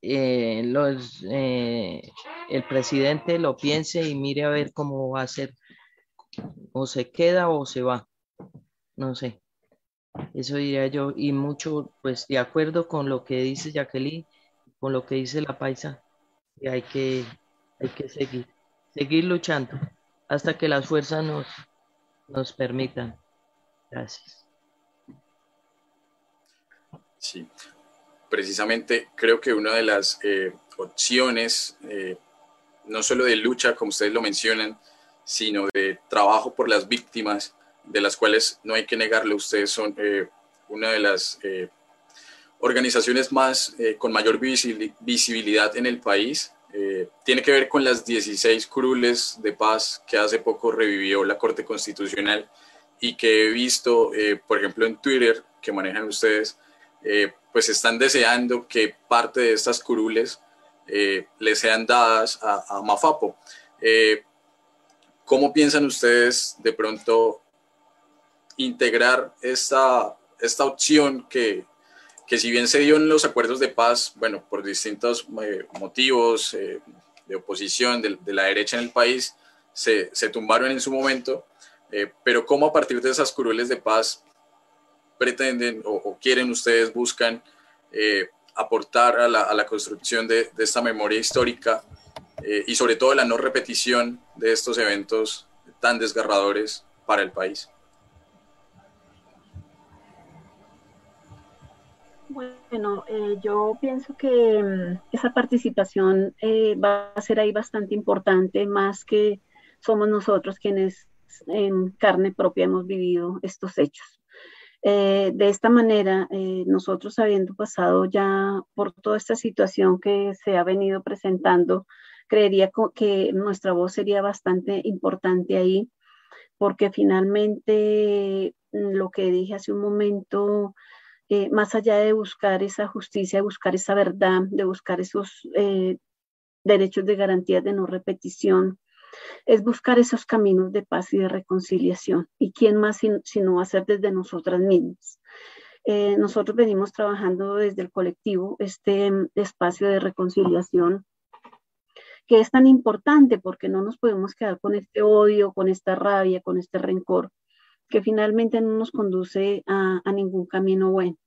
S5: eh, los, eh, el presidente lo piense y mire a ver cómo va a ser, o se queda o se va, no sé. Eso diría yo, y mucho, pues de acuerdo con lo que dice Jacqueline, con lo que dice la paisa, y hay que, hay que seguir, seguir luchando hasta que las fuerzas nos, nos permitan. Gracias.
S2: Sí, precisamente creo que una de las eh, opciones, eh, no solo de lucha, como ustedes lo mencionan, sino de trabajo por las víctimas, de las cuales no hay que negarlo, ustedes son eh, una de las organizaciones más con mayor visibilidad en el país eh, tiene que ver con las 16 curules de paz que hace poco revivió la Corte Constitucional y que he visto, eh, por ejemplo, en Twitter, que manejan ustedes, eh, pues están deseando que parte de estas curules les sean dadas a, Mafapo. ¿Cómo piensan ustedes de pronto integrar esta, esta opción que, que si bien se dio en los acuerdos de paz, bueno, por distintos eh, motivos eh, de oposición de, la derecha en el país, se, se tumbaron en su momento, eh, pero cómo a partir de esas curules de paz pretenden o, quieren ustedes, buscan aportar a la, a la, construcción de, de, esta memoria histórica y sobre todo la no repetición de estos eventos tan desgarradores para el país.
S3: Bueno, eh, yo pienso que mm, esa participación eh, va a ser ahí bastante importante, más que somos nosotros quienes en carne propia hemos vivido estos hechos. Eh, de esta manera, nosotros habiendo pasado ya por toda esta situación que se ha venido presentando, creería que nuestra voz sería bastante importante ahí, porque finalmente mm, lo que dije hace un momento, eh, más allá de buscar esa justicia, de buscar esa verdad, de buscar esos eh, derechos de garantía de no repetición, es buscar esos caminos de paz y de reconciliación. ¿Y quién más si, no va a ser desde nosotras mismas? Eh, nosotros venimos trabajando desde el colectivo este espacio de reconciliación que es tan importante porque no nos podemos quedar con este odio, con esta rabia, con este rencor, que finalmente no nos conduce a, ningún camino bueno.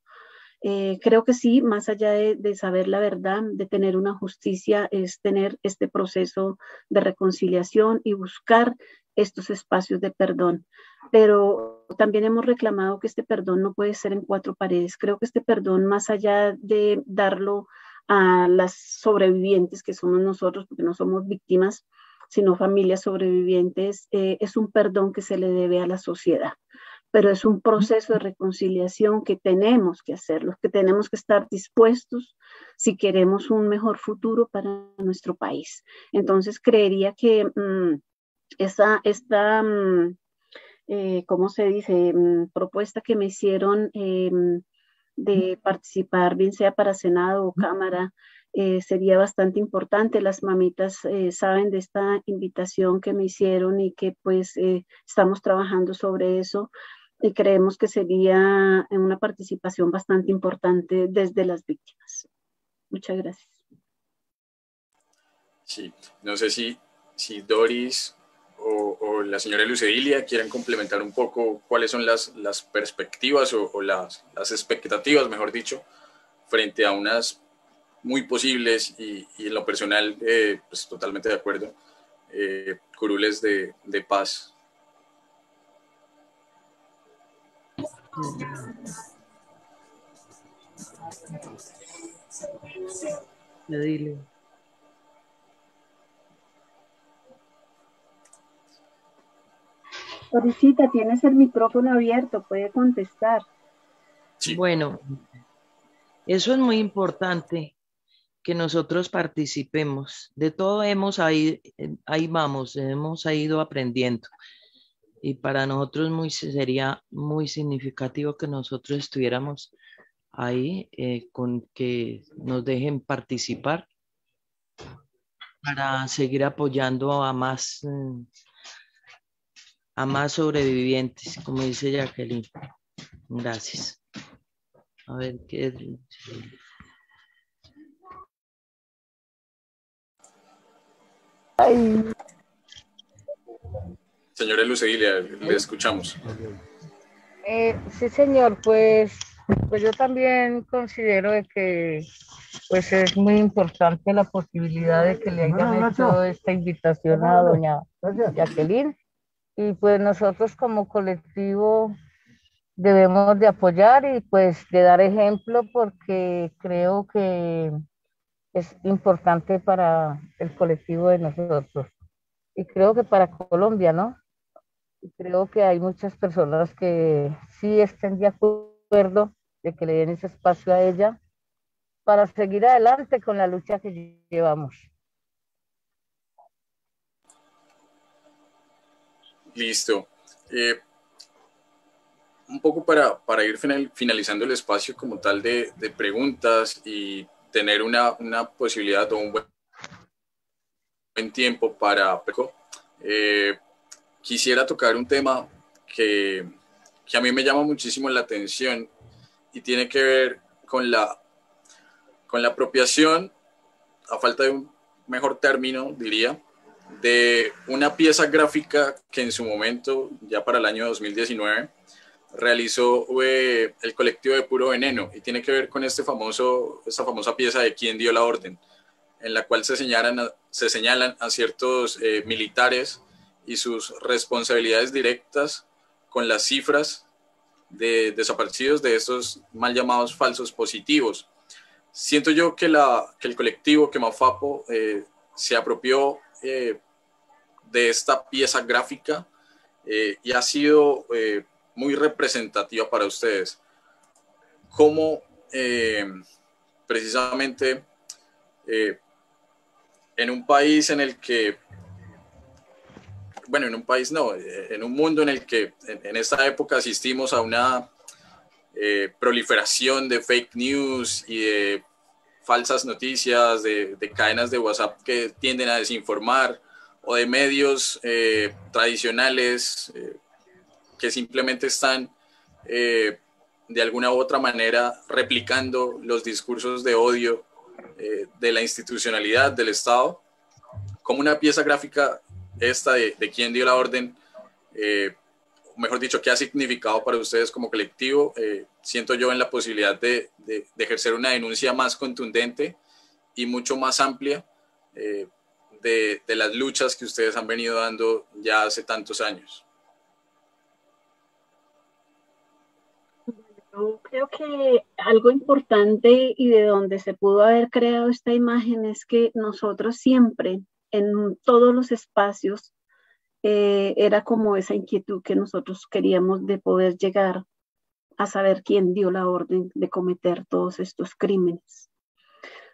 S3: Eh, creo que sí, más allá de, saber la verdad, de tener una justicia, es tener este proceso de reconciliación y buscar estos espacios de perdón. Pero también hemos reclamado que este perdón no puede ser en cuatro paredes. Creo que este perdón, más allá de darlo a las sobrevivientes que somos nosotros, porque no somos víctimas, sino familias sobrevivientes, eh, es un perdón que se le debe a la sociedad. Pero es un proceso de reconciliación que tenemos que hacerlo, que tenemos que estar dispuestos si queremos un mejor futuro para nuestro país. Entonces, creería que mm, esa, esta, mm, eh, ¿cómo se dice?, mm, propuesta que me hicieron em, de participar, bien sea para Senado o Cámara, eh, sería bastante importante. Las mamitas eh, saben de esta invitación que me hicieron y que pues estamos trabajando sobre eso y creemos que sería una participación bastante importante desde las víctimas. Muchas gracias.
S2: Sí, no sé si, si Doris o, la señora Lucedilia quieran complementar un poco cuáles son las, las perspectivas o, las, las, expectativas, mejor dicho, frente a unas muy posibles y, en lo personal, eh, pues totalmente de acuerdo, eh, curules de, de paz.
S5: Dile.
S3: Dorisita, tienes el micrófono abierto, puede contestar.
S5: Bueno, eso es muy importante que nosotros participemos. De todo hemos ahí, ahí vamos, hemos ido aprendiendo. Y para nosotros muy, sería muy significativo que nosotros estuviéramos ahí eh, con que nos dejen participar para seguir apoyando a más eh, a más sobrevivientes, como dice Jacqueline. Gracias. A ver qué.
S2: Señora Luceguilia, le escuchamos.
S4: Eh, sí, señor, pues, pues yo también considero que pues es muy importante la posibilidad de que le hayan hecho esta invitación a doña Jacqueline y pues nosotros como colectivo debemos de apoyar y pues de dar ejemplo porque creo que es importante para el colectivo de nosotros y creo que para Colombia, ¿no? Creo que hay muchas personas que sí estén de acuerdo de que le den ese espacio a ella para seguir adelante con la lucha que llevamos.
S2: Listo. Eh, un poco para, para ir finalizando el espacio como tal de, preguntas y tener una, una, posibilidad o un buen, buen tiempo para... Eh, quisiera tocar un tema que, que, a mí me llama muchísimo la atención y tiene que ver con la, con la apropiación, a falta de un mejor término, diría, de una pieza gráfica que en su momento, ya para el año 2019, realizó eh, el colectivo de Puro Veneno. Y tiene que ver con este famoso, esta famosa pieza de quién dio la orden, en la cual se señalan se señalan a ciertos eh, militares y sus responsabilidades directas con las cifras de desaparecidos de estos mal llamados falsos positivos. Siento yo que, la, que el colectivo, que Mafapo, eh, se apropió eh, de esta pieza gráfica eh, y ha sido eh, muy representativa para ustedes. ¿Cómo precisamente en un país en el que, bueno, en un país no, en un mundo en el que en, esta época asistimos a una proliferación de fake news y de falsas noticias, de, cadenas de WhatsApp que tienden a desinformar o de medios eh, tradicionales eh, que simplemente están eh, de alguna u otra manera replicando los discursos de odio de la institucionalidad del Estado. como una pieza gráfica esta de, quién dio la orden, eh, mejor dicho, qué ha significado para ustedes como colectivo, eh, siento yo en la posibilidad de, de, ejercer una denuncia más contundente y mucho más amplia eh, de, de las luchas que ustedes han venido dando ya hace tantos años.
S3: Yo creo que algo importante y de donde se pudo haber creado esta imagen es que nosotros siempre, en todos los espacios, eh, era como esa inquietud que nosotros queríamos de poder llegar a saber quién dio la orden de cometer todos estos crímenes.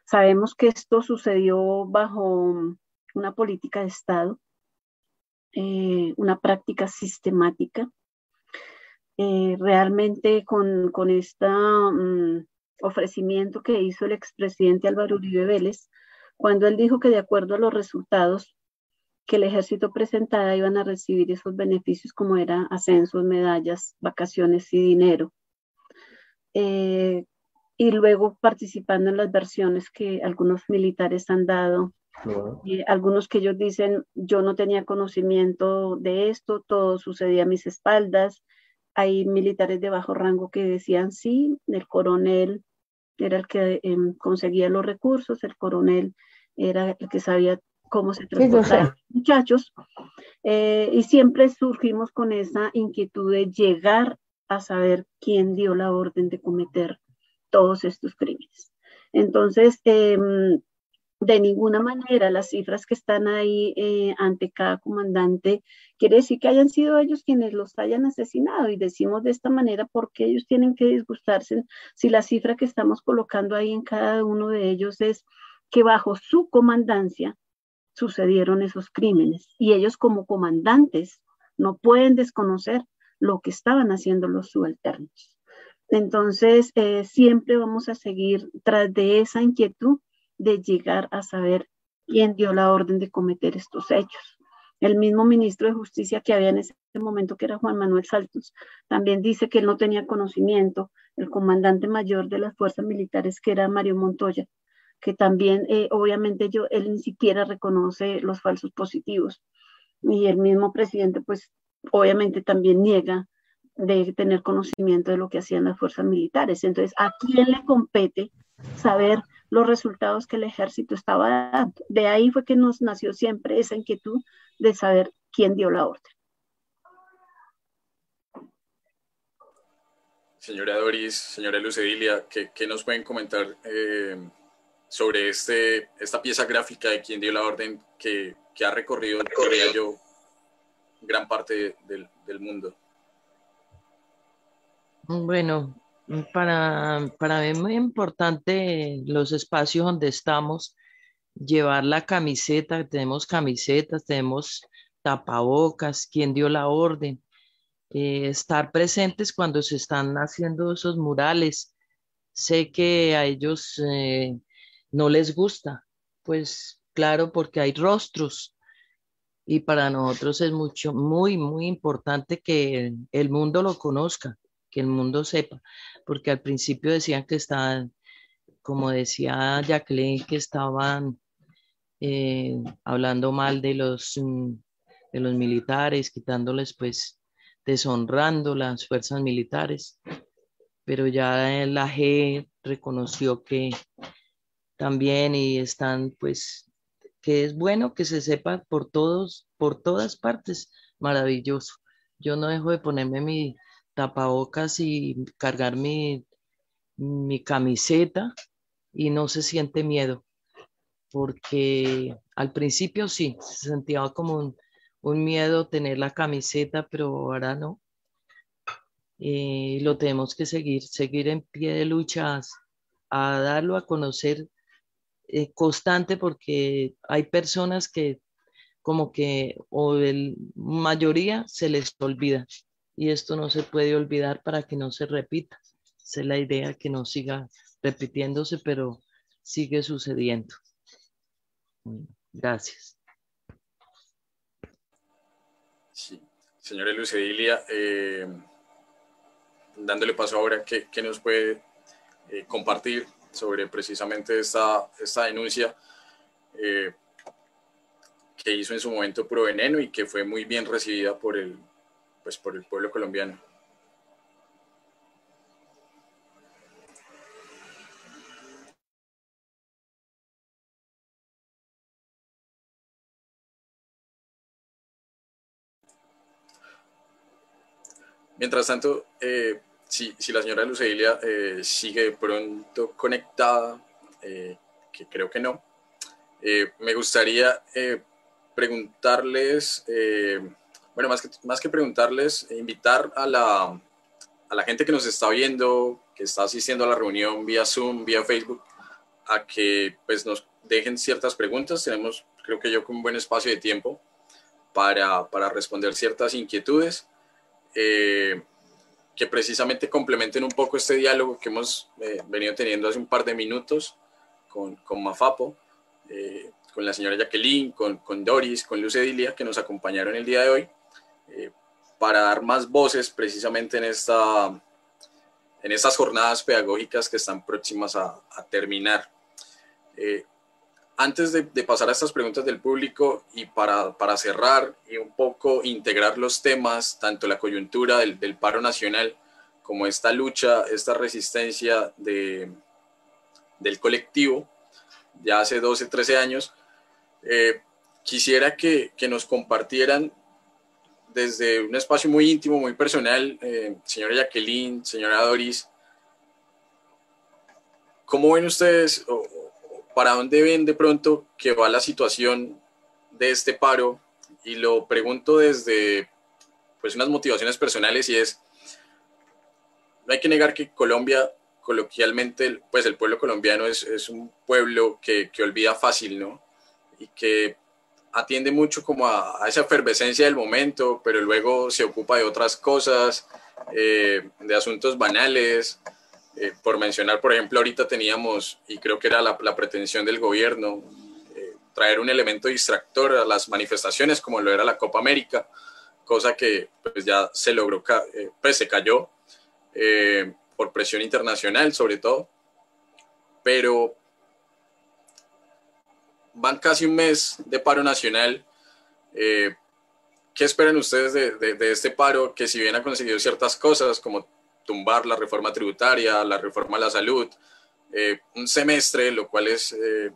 S3: Sabemos que esto sucedió bajo una política de Estado, eh, una práctica sistemática eh, realmente con, con este ofrecimiento que hizo el expresidente Álvaro Uribe Vélez, cuando él dijo que de acuerdo a los resultados que el ejército presentaba iban a recibir esos beneficios como eran ascensos, medallas, vacaciones y dinero. Eh, y luego participando en las versiones que algunos militares han dado, eh, algunos que ellos dicen, yo no tenía conocimiento de esto, todo sucedía a mis espaldas, hay militares de bajo rango que decían sí, el coronel era el que em, conseguía los recursos, el coronel era el que sabía cómo se transportaban los muchachos, eh, y siempre surgimos con esa inquietud de llegar a saber quién dio la orden de cometer todos estos crímenes. Entonces, eh, de ninguna manera las cifras que están ahí eh, ante cada comandante quiere decir que hayan sido ellos quienes los hayan asesinado y decimos de esta manera porque ellos tienen que disgustarse si la cifra que estamos colocando ahí en cada uno de ellos es que bajo su comandancia sucedieron esos crímenes y ellos como comandantes no pueden desconocer lo que estaban haciendo los subalternos. Entonces, eh, siempre vamos a seguir tras de esa inquietud de llegar a saber quién dio la orden de cometer estos hechos. El mismo ministro de Justicia que había en ese momento, que era Juan Manuel Saltos, también dice que no tenía conocimiento. El comandante mayor de las fuerzas militares, que era Mario Montoya, que también, eh, obviamente, yo, él ni siquiera reconoce los falsos positivos. Y el mismo presidente, pues, obviamente también niega de tener conocimiento de lo que hacían las fuerzas militares. Entonces, ¿a quién le compete saber los resultados que el ejército estaba dando. De ahí fue que nos nació siempre esa inquietud de saber quién dio la orden.
S2: Señora Doris, señora Lucedilia, ¿qué, qué nos pueden comentar eh, sobre este, esta pieza gráfica de quién dio la orden que, que ha recorrido, corría yo, gran parte del, del mundo?
S5: Bueno, para, para mí es muy importante los espacios donde estamos, llevar la camiseta, tenemos camisetas, tenemos tapabocas, quien dio la orden, eh, estar presentes cuando se están haciendo esos murales. Sé que a ellos eh, no les gusta, pues claro, porque hay rostros. Y para nosotros es mucho, muy, muy importante que el mundo lo conozca, que el mundo sepa porque al principio decían que estaban, como decía Jacqueline, que estaban eh, hablando mal de los, mm, de los militares, quitándoles pues, deshonrando las fuerzas militares, pero ya la G reconoció que también y están pues que es bueno que se sepa por todos, por todas partes, maravilloso. Yo no dejo de ponerme mi, tapabocas y cargar mi, mi camiseta y no se siente miedo, porque al principio sí, se sentía como un, miedo tener la camiseta, pero ahora no. y lo tenemos que seguir, seguir en pie de luchas, a darlo a conocer eh, constante porque hay personas que como que o la mayoría se les olvida y esto no se puede olvidar para que no se repita. Esa es la idea, que no siga repitiéndose, pero sigue sucediendo. Gracias.
S2: Sí. Señora Lucedilia, eh, dándole paso ahora, ¿qué, nos puede eh, compartir sobre precisamente esta, esta denuncia? Eh, que hizo en su momento Puro Veneno y que fue muy bien recibida por el, pues, por el pueblo colombiano. Mientras tanto, eh, si, si, la señora Lucelia eh, sigue pronto conectada, eh, que creo que no, me gustaría preguntarles, bueno, más que, más que preguntarles, invitar a la, a la gente que nos está viendo, que está asistiendo a la reunión vía Zoom, vía Facebook, a que pues, nos dejen ciertas preguntas. Tenemos, creo que yo, un buen espacio de tiempo para, para responder ciertas inquietudes. Eh, que precisamente complementen un poco este diálogo que hemos eh, venido teniendo hace un par de minutos con, con Mafapo, eh, con la señora Jacqueline, con, con, Doris, con Luz Edilia, que nos acompañaron el día de hoy, para dar más voces precisamente en, esta, en estas jornadas pedagógicas que están próximas a terminar antes de, pasar a estas preguntas del público y para, para, cerrar y un poco integrar los temas, tanto la coyuntura del, paro nacional como esta lucha, esta resistencia de, del colectivo, ya hace 12, 13 años, eh, quisiera que, que, nos compartieran desde un espacio muy íntimo, muy personal, eh, señora Jacqueline, señora Doris, ¿cómo ven ustedes para dónde ven de pronto que va la situación de este paro y lo pregunto desde pues unas motivaciones personales y es no hay que negar que Colombia coloquialmente pues el pueblo colombiano es, es un pueblo que, que, olvida fácil no y que atiende mucho como a, esa efervescencia del momento pero luego se ocupa de otras cosas eh, de asuntos banales eh, por mencionar, por ejemplo, ahorita teníamos, y creo que era la, pretensión del gobierno, eh, traer un elemento distractor a las manifestaciones como lo era la Copa América, cosa que pues, ya se logró, eh, pues se cayó por presión internacional sobre todo, pero van casi un mes de paro nacional. ¿Qué esperan ustedes de, de este paro que si bien ha conseguido ciertas cosas como tumbar la reforma tributaria, la reforma a la salud, eh, un semestre, lo cual es, eh,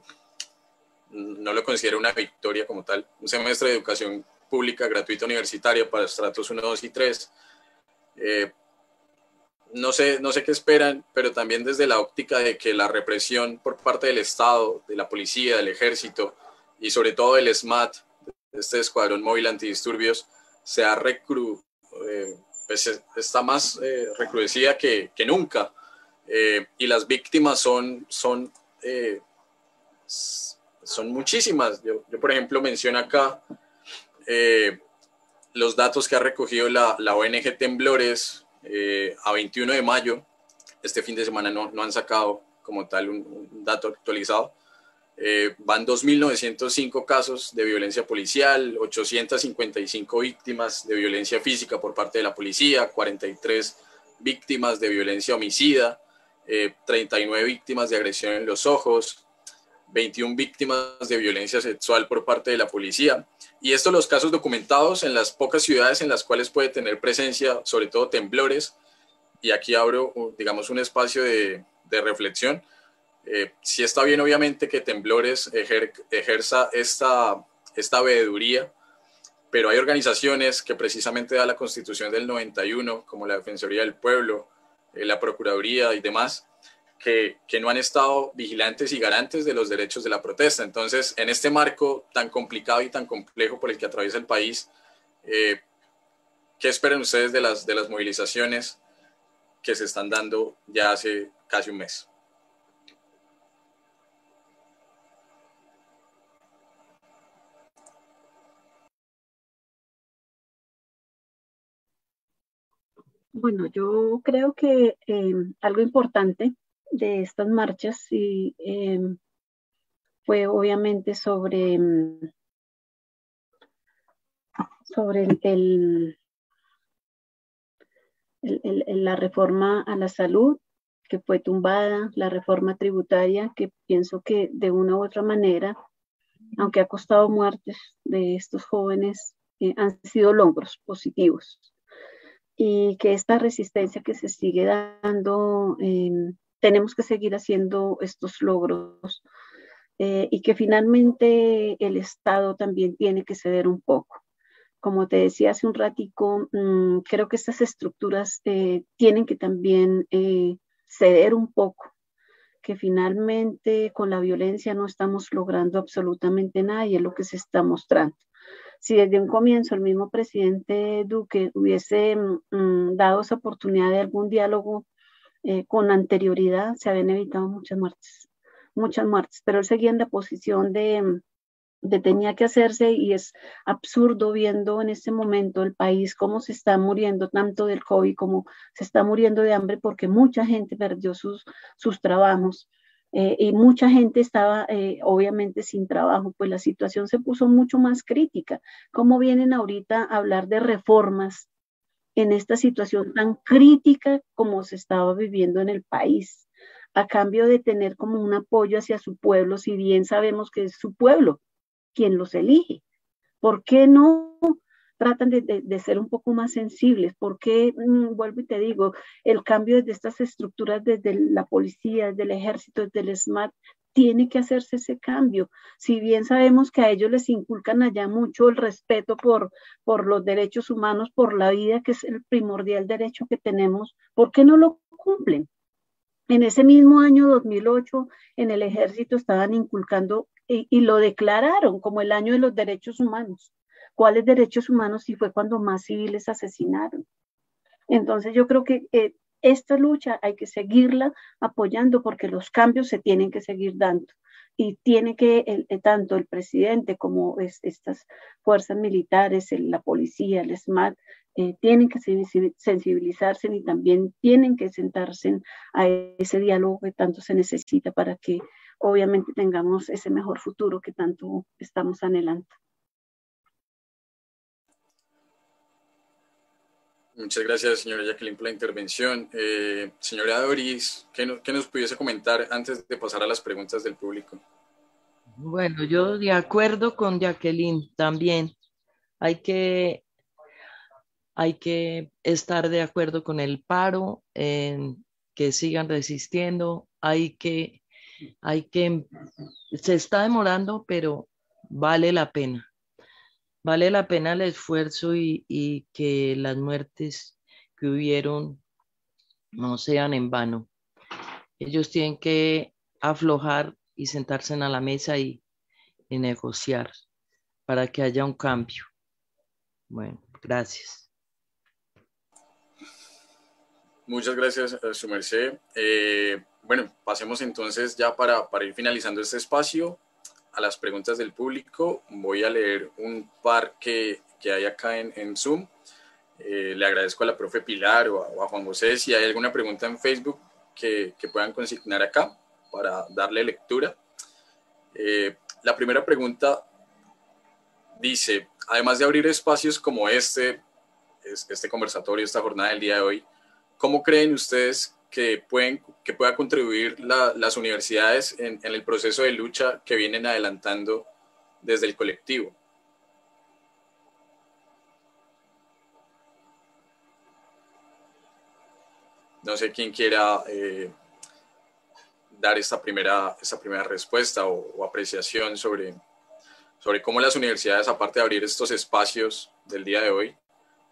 S2: no lo considero una victoria como tal, un semestre de educación pública gratuita universitaria para estratos 1, 2 y 3. Eh, no sé, no sé qué esperan, pero también desde la óptica de que la represión por parte del Estado, de la policía, del ejército y sobre todo del SMAT, este escuadrón móvil antidisturbios, se ha recru, pues está más eh, recrudecida que, nunca. Eh, y las víctimas son, son, eh, son muchísimas. Yo, yo, por ejemplo, menciono acá los datos que ha recogido la, la ONG Temblores a 21 de mayo. Este fin de semana no, no han sacado como tal un dato actualizado eh, van 2.905 casos de violencia policial, 855 víctimas de violencia física por parte de la policía, 43 víctimas de violencia homicida, 39 eh, víctimas de agresión en los ojos, 21 víctimas de violencia sexual por parte de la policía. Y estos los casos documentados en las pocas ciudades en las cuales puede tener presencia, sobre todo temblores. Y aquí abro, digamos, un espacio de, de reflexión eh, sí está bien, obviamente, que Temblores ejerza esta, esta veeduría, pero hay organizaciones que precisamente da la Constitución del 91, como la Defensoría del Pueblo, eh, la Procuraduría y demás, que, que, no han estado vigilantes y garantes de los derechos de la protesta. Entonces, en este marco tan complicado y tan complejo por el que atraviesa el país, eh, ¿qué esperan ustedes de las, de las movilizaciones que se están dando ya hace casi un mes?
S3: Bueno, yo creo que em, algo importante de estas marchas em, fue obviamente sobre, em, sobre la reforma a la salud que fue tumbada, la reforma tributaria que pienso que de una u otra manera aunque ha costado muertes de estos jóvenes, eh, han sido logros positivos. Y que esta resistencia que se sigue dando, em, tenemos que seguir haciendo estos logros eh, y que finalmente el Estado también tiene que ceder un poco. Como te decía hace un ratico, mm, creo que estas estructuras eh, tienen que también ceder un poco que finalmente con la violencia no estamos logrando absolutamente nada y es lo que se está mostrando. Si desde un comienzo el mismo presidente Duque hubiese mm, mm, dado esa oportunidad de algún diálogo eh, con anterioridad, se habían evitado muchas muertes, muchas muertes, pero él seguía en la posición de, de tenía que hacerse y es absurdo viendo en este momento el país cómo se está muriendo tanto del COVID como se está muriendo de hambre porque mucha gente perdió sus, sus trabajos eh, y mucha gente estaba eh, obviamente sin trabajo, pues la situación se puso mucho más crítica. ¿Cómo vienen ahorita a hablar de reformas en esta situación tan crítica como se estaba viviendo en el país? a cambio de tener como un apoyo hacia su pueblo, si bien sabemos que es su pueblo, quien los elige. ¿Por qué no tratan de, ser un poco más sensibles? ¿Por qué, mm, vuelvo y te digo, el cambio de estas estructuras desde la policía, desde el ejército, desde el SMAT, tiene que hacerse ese cambio. Si bien sabemos que a ellos les inculcan allá mucho el respeto por, por los derechos humanos, por la vida, que es el primordial derecho que tenemos, ¿por qué no lo cumplen? En ese mismo año 2008, en el ejército estaban inculcando y, lo declararon como el año de los derechos humanos. ¿Cuáles derechos humanos? Si fue cuando más civiles asesinaron. Entonces yo creo que eh, esta lucha hay que seguirla apoyando porque los cambios se tienen que seguir dando y tiene que tanto el presidente como estas fuerzas militares, la policía, el SMAT, eh, tienen que sensibilizarse y también tienen que sentarse a ese diálogo que tanto se necesita para que obviamente tengamos ese mejor futuro que tanto estamos anhelando.
S2: Muchas gracias, señora Jacqueline, por la intervención. Eh, señora Doris, ¿qué, nos pudiese comentar antes de pasar a las preguntas del público?
S5: Bueno, yo de acuerdo con Jacqueline también. Hay que, hay que estar de acuerdo con el paro, que sigan resistiendo. Hay que hay que, se está demorando, pero vale la pena. Vale la pena el esfuerzo y, que las muertes que hubieron no sean en vano. Ellos tienen que aflojar y sentarse a la mesa y, negociar para que haya un cambio. Bueno, gracias.
S2: Muchas gracias, su merced. Eh, bueno, pasemos entonces ya para, para, ir finalizando este espacio a las preguntas del público. Voy a leer un par que, que hay acá en, en Zoom. Eh, le agradezco a la profe Pilar o a, Juan José si hay alguna pregunta en Facebook que, que puedan consignar acá para darle lectura. Eh, la primera pregunta dice, además de abrir espacios como este, este conversatorio, esta jornada del día de hoy, ¿cómo creen ustedes que, pueden, que pueda contribuir las universidades en, el proceso de lucha que vienen adelantando desde el colectivo. No sé quién quiera eh, dar esta primera, esta primera respuesta o, apreciación sobre, sobre cómo las universidades, aparte de abrir estos espacios del día de hoy,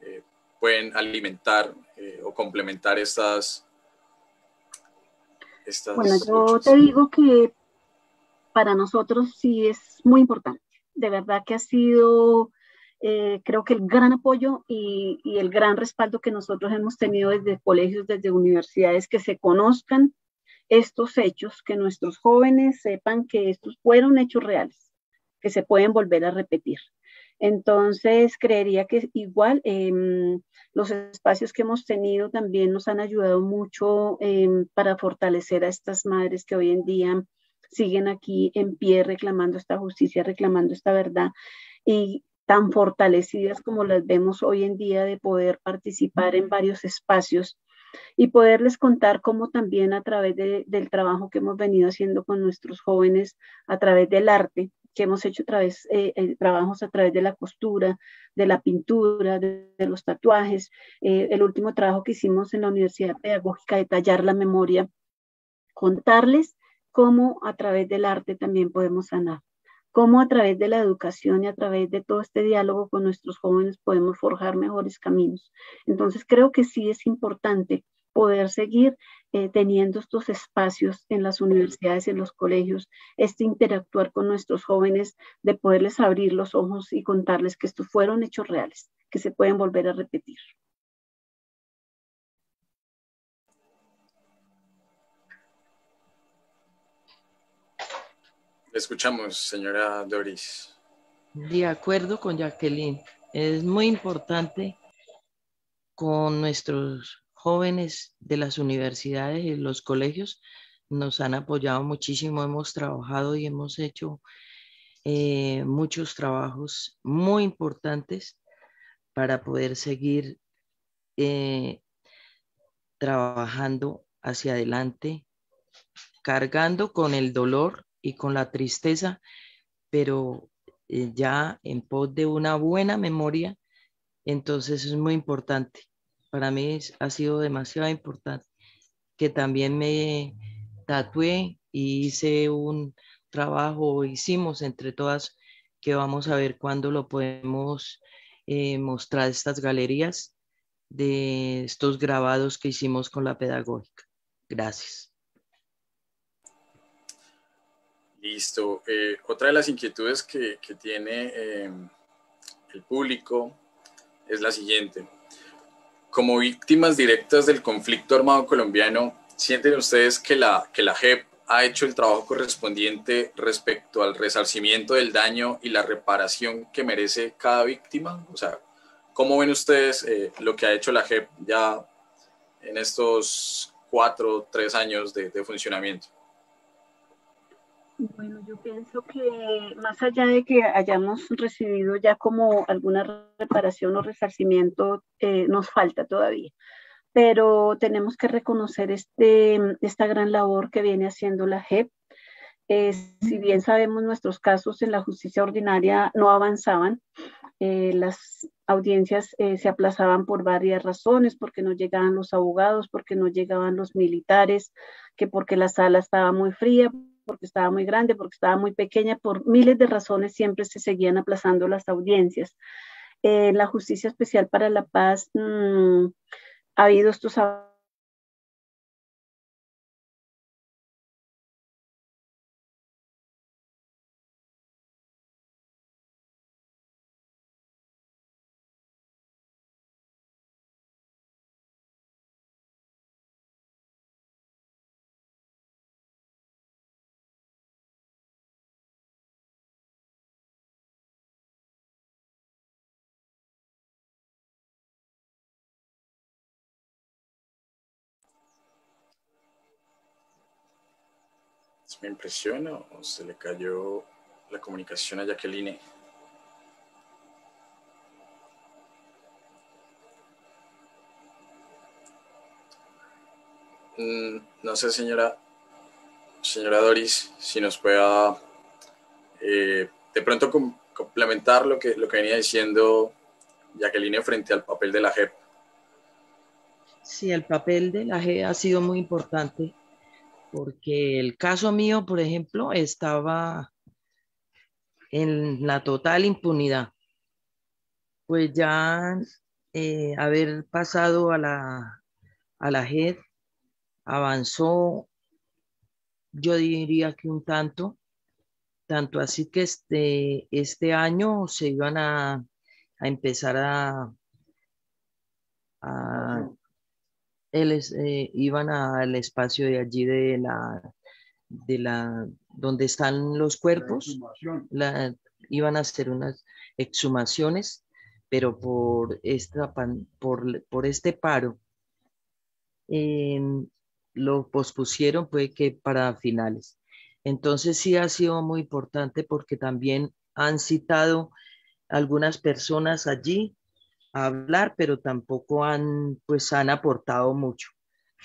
S2: eh, pueden alimentar eh, o complementar estas,
S3: bueno, yo te digo que para nosotros sí es muy importante. De verdad que ha sido, eh, creo que el gran apoyo y, y, el gran respaldo que nosotros hemos tenido desde colegios, desde universidades, que se conozcan estos hechos, que nuestros jóvenes sepan que estos fueron hechos reales, que se pueden volver a repetir. Entonces, creería que igual em, los espacios que hemos tenido también nos han ayudado mucho em, para fortalecer a estas madres que hoy en día siguen aquí en pie reclamando esta justicia, reclamando esta verdad y tan fortalecidas como las vemos hoy en día de poder participar en varios espacios y poderles contar cómo también a través del trabajo que hemos venido haciendo con nuestros jóvenes, a través del arte, que hemos hecho a través, eh, trabajos a través de la costura, de la pintura, de, los tatuajes. el último trabajo que hicimos en la Universidad Pedagógica de tallar la memoria, contarles cómo a través del arte también podemos sanar cómo a través de la educación y a través de todo este diálogo con nuestros jóvenes podemos forjar mejores caminos. Entonces creo que sí es importante poder seguir eh, teniendo estos espacios en las universidades, en los colegios, este interactuar con nuestros jóvenes, de poderles abrir los ojos y contarles que estos fueron hechos reales, que se pueden volver a repetir.
S2: escuchamos, señora Doris.
S5: De acuerdo con Jacqueline, es muy importante con nuestros jóvenes de las universidades y los colegios. Nos han apoyado muchísimo, hemos trabajado y hemos hecho eh, muchos trabajos muy importantes para poder seguir eh, trabajando hacia adelante, cargando con el dolor y con la tristeza, pero eh, ya en pos de una buena memoria, entonces es muy importante. Para mí ha sido demasiado importante que también me tatué y hice un trabajo, hicimos entre todas, que vamos a ver cuándo lo podemos eh, mostrar estas galerías de estos grabados que hicimos con la pedagógica. Gracias.
S2: Listo. Eh, otra de las inquietudes que, tiene eh, el público es la siguiente. Como víctimas directas del conflicto armado colombiano, ¿sienten ustedes que la, que la JEP ha hecho el trabajo correspondiente respecto al resarcimiento del daño y la reparación que merece cada víctima? O sea, ¿cómo ven ustedes eh, lo que ha hecho la JEP ya en estos cuatro, tres años de funcionamiento?
S3: Bueno, yo pienso que más allá de que hayamos recibido ya como alguna reparación o resarcimiento, eh, nos falta todavía. Pero tenemos que reconocer este, esta gran labor que viene haciendo la JEP. Eh, si bien sabemos nuestros casos en la justicia ordinaria no avanzaban, eh, las audiencias se aplazaban por varias razones, porque no llegaban los abogados, porque no llegaban los militares, que porque la sala estaba muy fría, porque estaba muy grande, porque estaba muy pequeña, por miles de razones siempre se seguían aplazando las audiencias. Eh, la Justicia Especial para la Paz mm, ha habido estos
S2: ¿Me impresiona o se le cayó la comunicación a Jacqueline? Mm, no sé, señora, señora Doris, si nos pueda eh, de pronto complementar lo que, lo que venía diciendo Jacqueline frente al papel de la JEP.
S5: Sí, el papel de la JEP ha sido muy importante porque el caso mío, por ejemplo, estaba en la total impunidad. Pues ya eh, haber pasado a la, a la JED avanzó, yo diría que un tanto, tanto así que este, este año se iban a, empezar a, a eh, iban al espacio de allí de la, de la, donde están los cuerpos, la, iban a hacer unas exhumaciones, pero por, esta, por, por este paro em, lo pospusieron pues que para finales. Entonces sí ha sido muy importante porque también han citado algunas personas allí hablar, pero tampoco han, pues, han aportado mucho.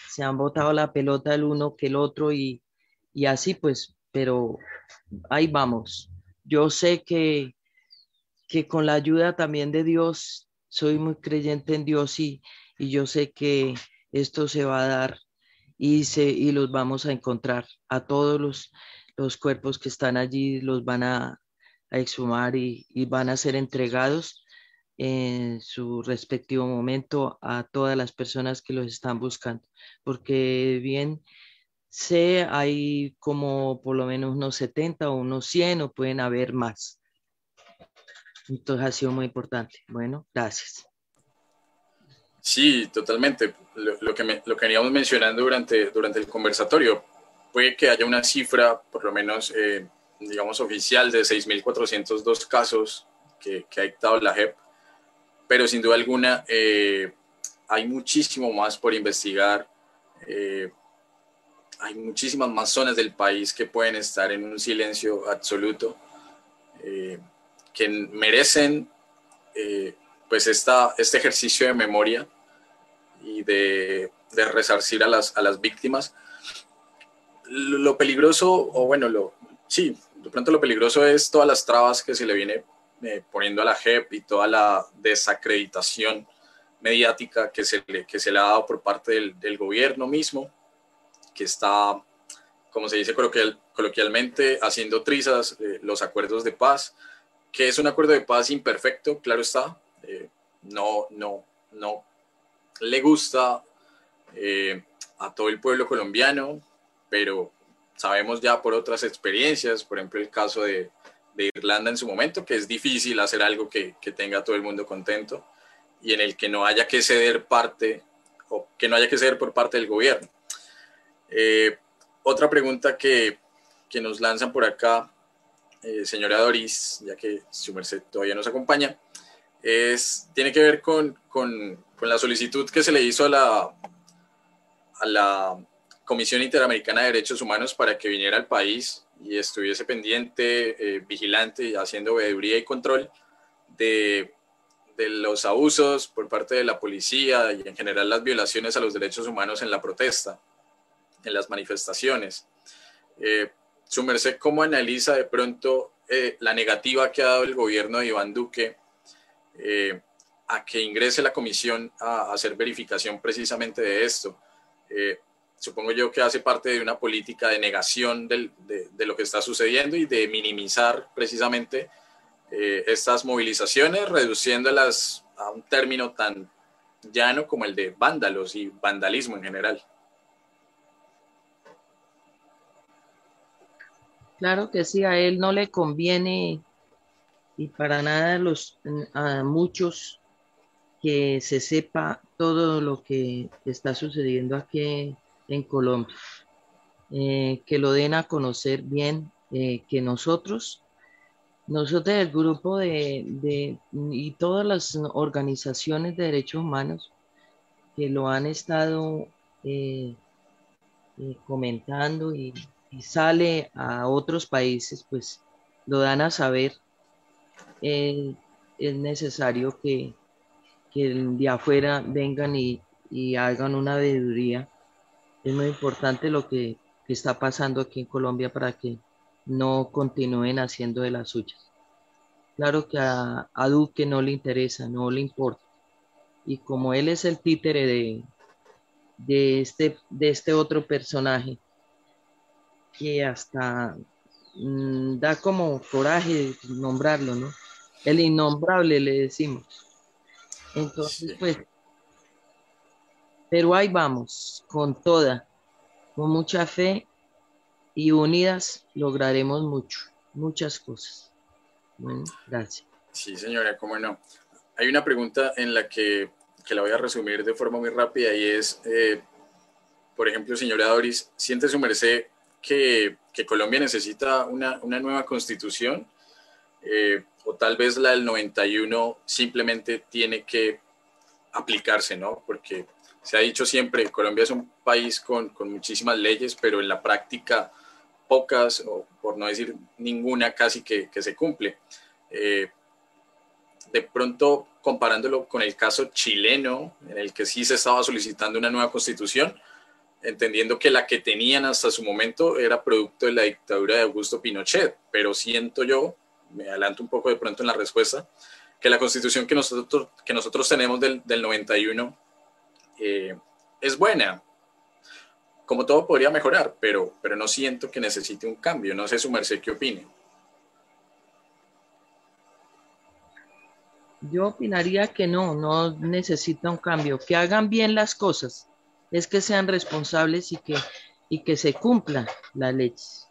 S5: Se han botado la pelota el uno que el otro y, y así, pues, pero ahí vamos. yo sé que, que con la ayuda también de Dios, soy muy creyente en Dios y, y yo sé que esto se va a dar y, se, y los vamos a encontrar. A todos los, los cuerpos que están allí los van a, a exhumar y, y, van a ser entregados en su respectivo momento a todas las personas que los están buscando. Porque bien sé, hay como por lo menos unos 70 o unos 100 o pueden haber más. Entonces ha sido muy importante. Bueno, gracias.
S2: Sí, totalmente. Lo, que, me, lo que veníamos mencionando durante, durante el conversatorio, puede que haya una cifra, por lo menos, eh, digamos, oficial de 6.402 casos que, que, ha dictado la JEP, pero sin duda alguna eh, hay muchísimo más por investigar. Eh, hay muchísimas más zonas del país que pueden estar en un silencio absoluto, eh, que merecen eh, pues esta, este ejercicio de memoria y de, resarcir a las, a las víctimas. Lo, lo, peligroso, o bueno, lo, sí, de pronto lo peligroso es todas las trabas que se le viene eh, poniendo a la JEP y toda la desacreditación mediática que se le, que se le ha dado por parte del, del gobierno mismo, que está, como se dice coloquial, coloquialmente, haciendo trizas eh, los acuerdos de paz, que es un acuerdo de paz imperfecto, claro está, eh, no, no, no le gusta a todo el pueblo colombiano, pero sabemos ya por otras experiencias, por ejemplo el caso de, de Irlanda en su momento, que es difícil hacer algo que, que, tenga todo el mundo contento y en el que no haya que ceder parte o que no haya que ceder por parte del gobierno. Eh, otra pregunta que, que, nos lanzan por acá, eh, señora Doris, ya que su merced todavía nos acompaña, es, tiene que ver con, con, con la solicitud que se le hizo a la, a la Comisión Interamericana de Derechos Humanos para que viniera al país y estuviese pendiente, eh, vigilante, haciendo veeduría y control de, los abusos por parte de la policía y en general las violaciones a los derechos humanos en la protesta, en las manifestaciones. Eh, su merced, ¿cómo analiza de pronto eh, la negativa que ha dado el gobierno de Iván Duque eh, a que ingrese la comisión a, hacer verificación precisamente de esto? Supongo yo que hace parte de una política de negación del, de, lo que está sucediendo y de minimizar precisamente eh, estas movilizaciones, reduciéndolas a un término tan llano como el de vándalos y vandalismo en general.
S5: Claro que sí, a él no le conviene y para nada los, a muchos que se sepa todo lo que está sucediendo aquí en Colombia, eh, que lo den a conocer bien, eh, que nosotros, nosotros el grupo de, y todas las organizaciones de derechos humanos que lo han estado eh, comentando y, sale a otros países, pues lo dan a saber. Es necesario que, que de afuera vengan y, y hagan una veeduría es muy importante lo que, que, está pasando aquí en Colombia para que no continúen haciendo de las suyas. Claro que a, a, Duque no le interesa, no le importa. Y como él es el títere de, de, este, de este otro personaje, que hasta mmm, da como coraje nombrarlo, ¿no? El innombrable le decimos. Entonces, pues, pero ahí vamos, con toda, con mucha fe y unidas lograremos mucho, muchas cosas. Bueno, gracias.
S2: Sí, señora, cómo no. Hay una pregunta en la que, que la voy a resumir de forma muy rápida y es, eh, por ejemplo, señora Doris, ¿siente su merced que, que Colombia necesita una, una nueva constitución? Eh, o tal vez la del 91 simplemente tiene que aplicarse, ¿no? Porque se ha dicho siempre, Colombia es un país con, con, muchísimas leyes, pero en la práctica pocas, o por no decir ninguna casi que, que se cumple. Eh, de pronto, comparándolo con el caso chileno, en el que sí se estaba solicitando una nueva constitución, entendiendo que la que tenían hasta su momento era producto de la dictadura de Augusto Pinochet, pero siento yo, me adelanto un poco de pronto en la respuesta, que la constitución que nosotros, que nosotros tenemos del, del 91 eh, es buena. Como todo podría mejorar, pero, pero no siento que necesite un cambio. No sé su merced qué opine.
S5: Yo opinaría que no, no necesita un cambio, que hagan bien las cosas, es que sean responsables y que, y que se cumplan las leyes.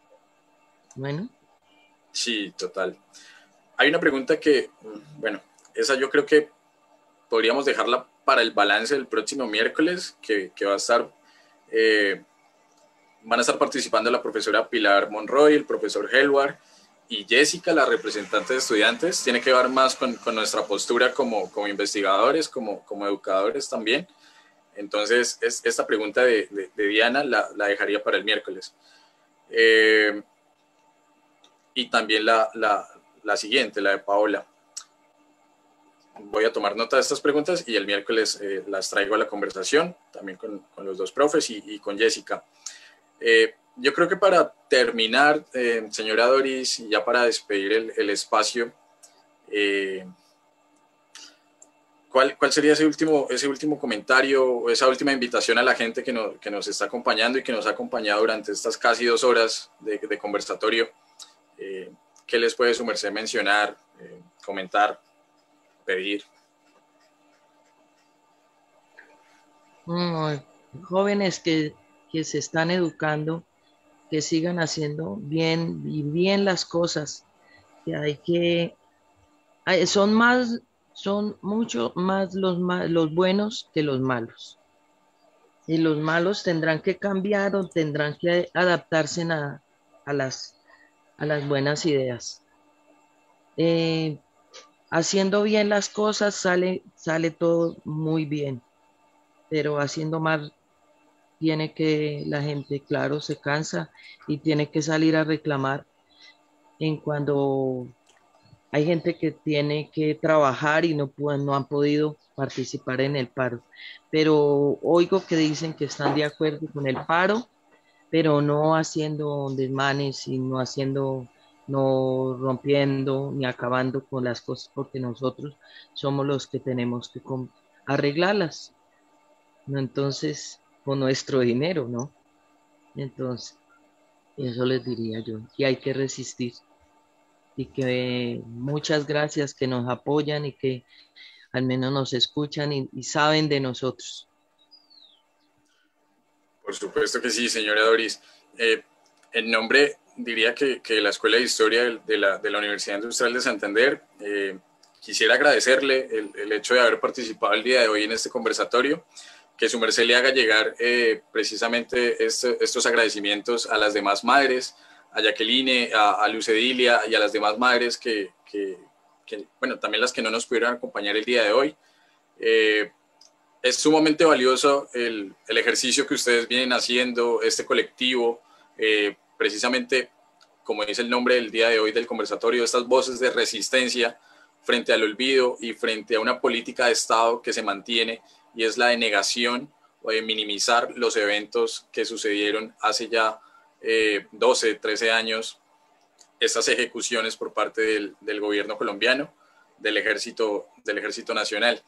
S5: Bueno.
S2: Sí, total. Hay una pregunta que, bueno, esa yo creo que podríamos dejarla para el balance del próximo miércoles, que, que va a estar, eh, van a estar participando la profesora Pilar Monroy, el profesor Helwar y Jessica, la representante de estudiantes, tiene que ver más con, con nuestra postura como, como investigadores, como, como, educadores también. Entonces, es, esta pregunta de, de, de Diana la, la, dejaría para el miércoles. Eh, y también la, la, la, siguiente, la de Paola. Voy a tomar nota de estas preguntas y el miércoles eh, las traigo a la conversación, también con, con los dos profes y, con Jessica. Eh, yo creo que para terminar, eh, señora Doris, y ya para despedir el, espacio, ¿cuál, ¿cuál, sería ese último, ese último comentario esa última invitación a la gente que, no, que, nos está acompañando y que nos ha acompañado durante estas casi dos horas de, de conversatorio? ¿Qué les puede su mencionar, comentar, pedir?
S5: Jóvenes que, que se están educando que sigan haciendo bien y bien las cosas, que hay que, son más, son mucho más los, los buenos que los malos. Y los malos tendrán que cambiar o tendrán que adaptarse a, a las, a las buenas ideas. Eh, haciendo bien las cosas sale, sale todo muy bien, pero haciendo mal tiene que la gente, claro, se cansa y tiene que salir a reclamar en cuando hay gente que tiene que trabajar y no, no han podido participar en el paro. Pero oigo que dicen que están de acuerdo con el paro, pero no haciendo desmanes y no haciendo, no rompiendo ni acabando con las cosas porque nosotros somos los que tenemos que arreglarlas. Entonces, con nuestro dinero, ¿no? Entonces, eso les diría yo, que hay que resistir y que muchas gracias que nos apoyan y que al menos nos escuchan y, y saben de nosotros.
S2: Por supuesto que sí, señora Doris. Eh, en nombre, diría que, que, la Escuela de Historia de la, de la Universidad Industrial de Santander, eh, quisiera agradecerle el, el, hecho de haber participado el día de hoy en este conversatorio que su merced le haga llegar eh, precisamente este, estos agradecimientos a las demás madres, a Jacqueline, a, a Lucedilia y a las demás madres que, que, que, bueno, también las que no nos pudieron acompañar el día de hoy. Eh, es sumamente valioso el, el, ejercicio que ustedes vienen haciendo, este colectivo, eh, precisamente, como dice el nombre del día de hoy del conversatorio, estas voces de resistencia frente al olvido y frente a una política de Estado que se mantiene y es la de negación o de minimizar los eventos que sucedieron hace ya eh, 12, 13 años, estas ejecuciones por parte del, gobierno colombiano, del ejército, del ejército nacional.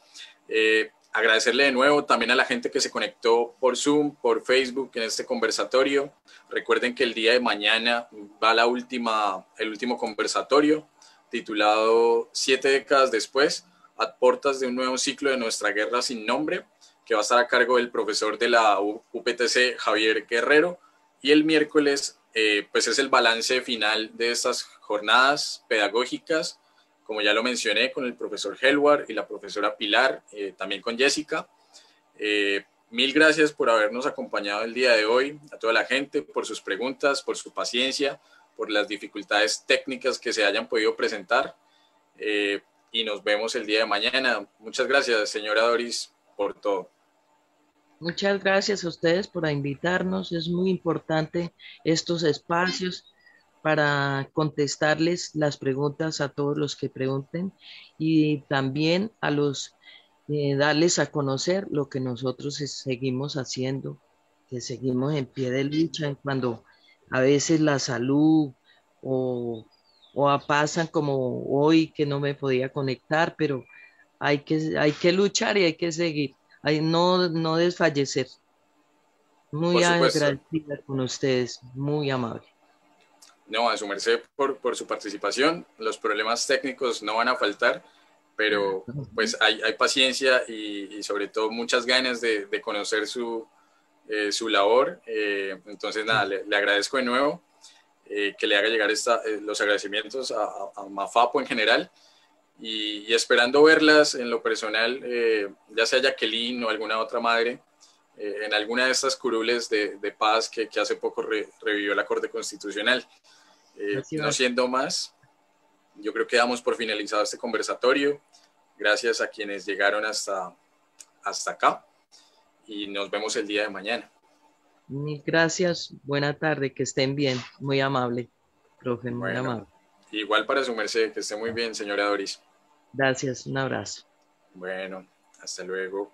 S2: Eh, agradecerle de nuevo también a la gente que se conectó por Zoom, por Facebook en este conversatorio. Recuerden que el día de mañana va la última, el último conversatorio titulado Siete décadas después, a portas de un nuevo ciclo de nuestra guerra sin nombre, que va a estar a cargo del profesor de la UPTC, Javier Guerrero. Y el miércoles, eh, pues es el balance final de estas jornadas pedagógicas, como ya lo mencioné, con el profesor Helwar y la profesora Pilar, eh, también con Jessica. Eh, mil gracias por habernos acompañado el día de hoy, a toda la gente, por sus preguntas, por su paciencia, por las dificultades técnicas que se hayan podido presentar. Eh, y nos vemos el día de mañana. Muchas gracias, señora Doris, por todo.
S5: Muchas gracias a ustedes por invitarnos. Es muy importante estos espacios para contestarles las preguntas a todos los que pregunten y también a los eh, darles a conocer lo que nosotros seguimos haciendo, que seguimos en pie de lucha cuando a veces la salud o o pasan como hoy que no me podía conectar, pero hay que, hay que luchar y hay que seguir, hay, no, no desfallecer. Muy agradecida con ustedes, muy amable.
S2: No, a su merced por, por, su participación. Los problemas técnicos no van a faltar, pero pues hay, hay paciencia y, sobre todo muchas ganas de, de conocer su, eh, su labor. Eh, entonces, nada, le, agradezco de nuevo eh, que le haga llegar esta, los agradecimientos a, a, Mafapo en general y, esperando verlas en lo personal, ya sea Jacqueline o alguna otra madre, en alguna de estas curules de, de paz que, que, hace poco revivió la Corte Constitucional. No siendo más, yo creo que damos por finalizado este conversatorio. Gracias a quienes llegaron hasta, hasta acá y nos vemos el día de mañana.
S5: Gracias, buena tarde, que estén bien, muy amable, profe, muy amable.
S2: Igual para su merced, que esté muy bien, señora Doris.
S5: Gracias, un abrazo.
S2: Bueno, hasta luego.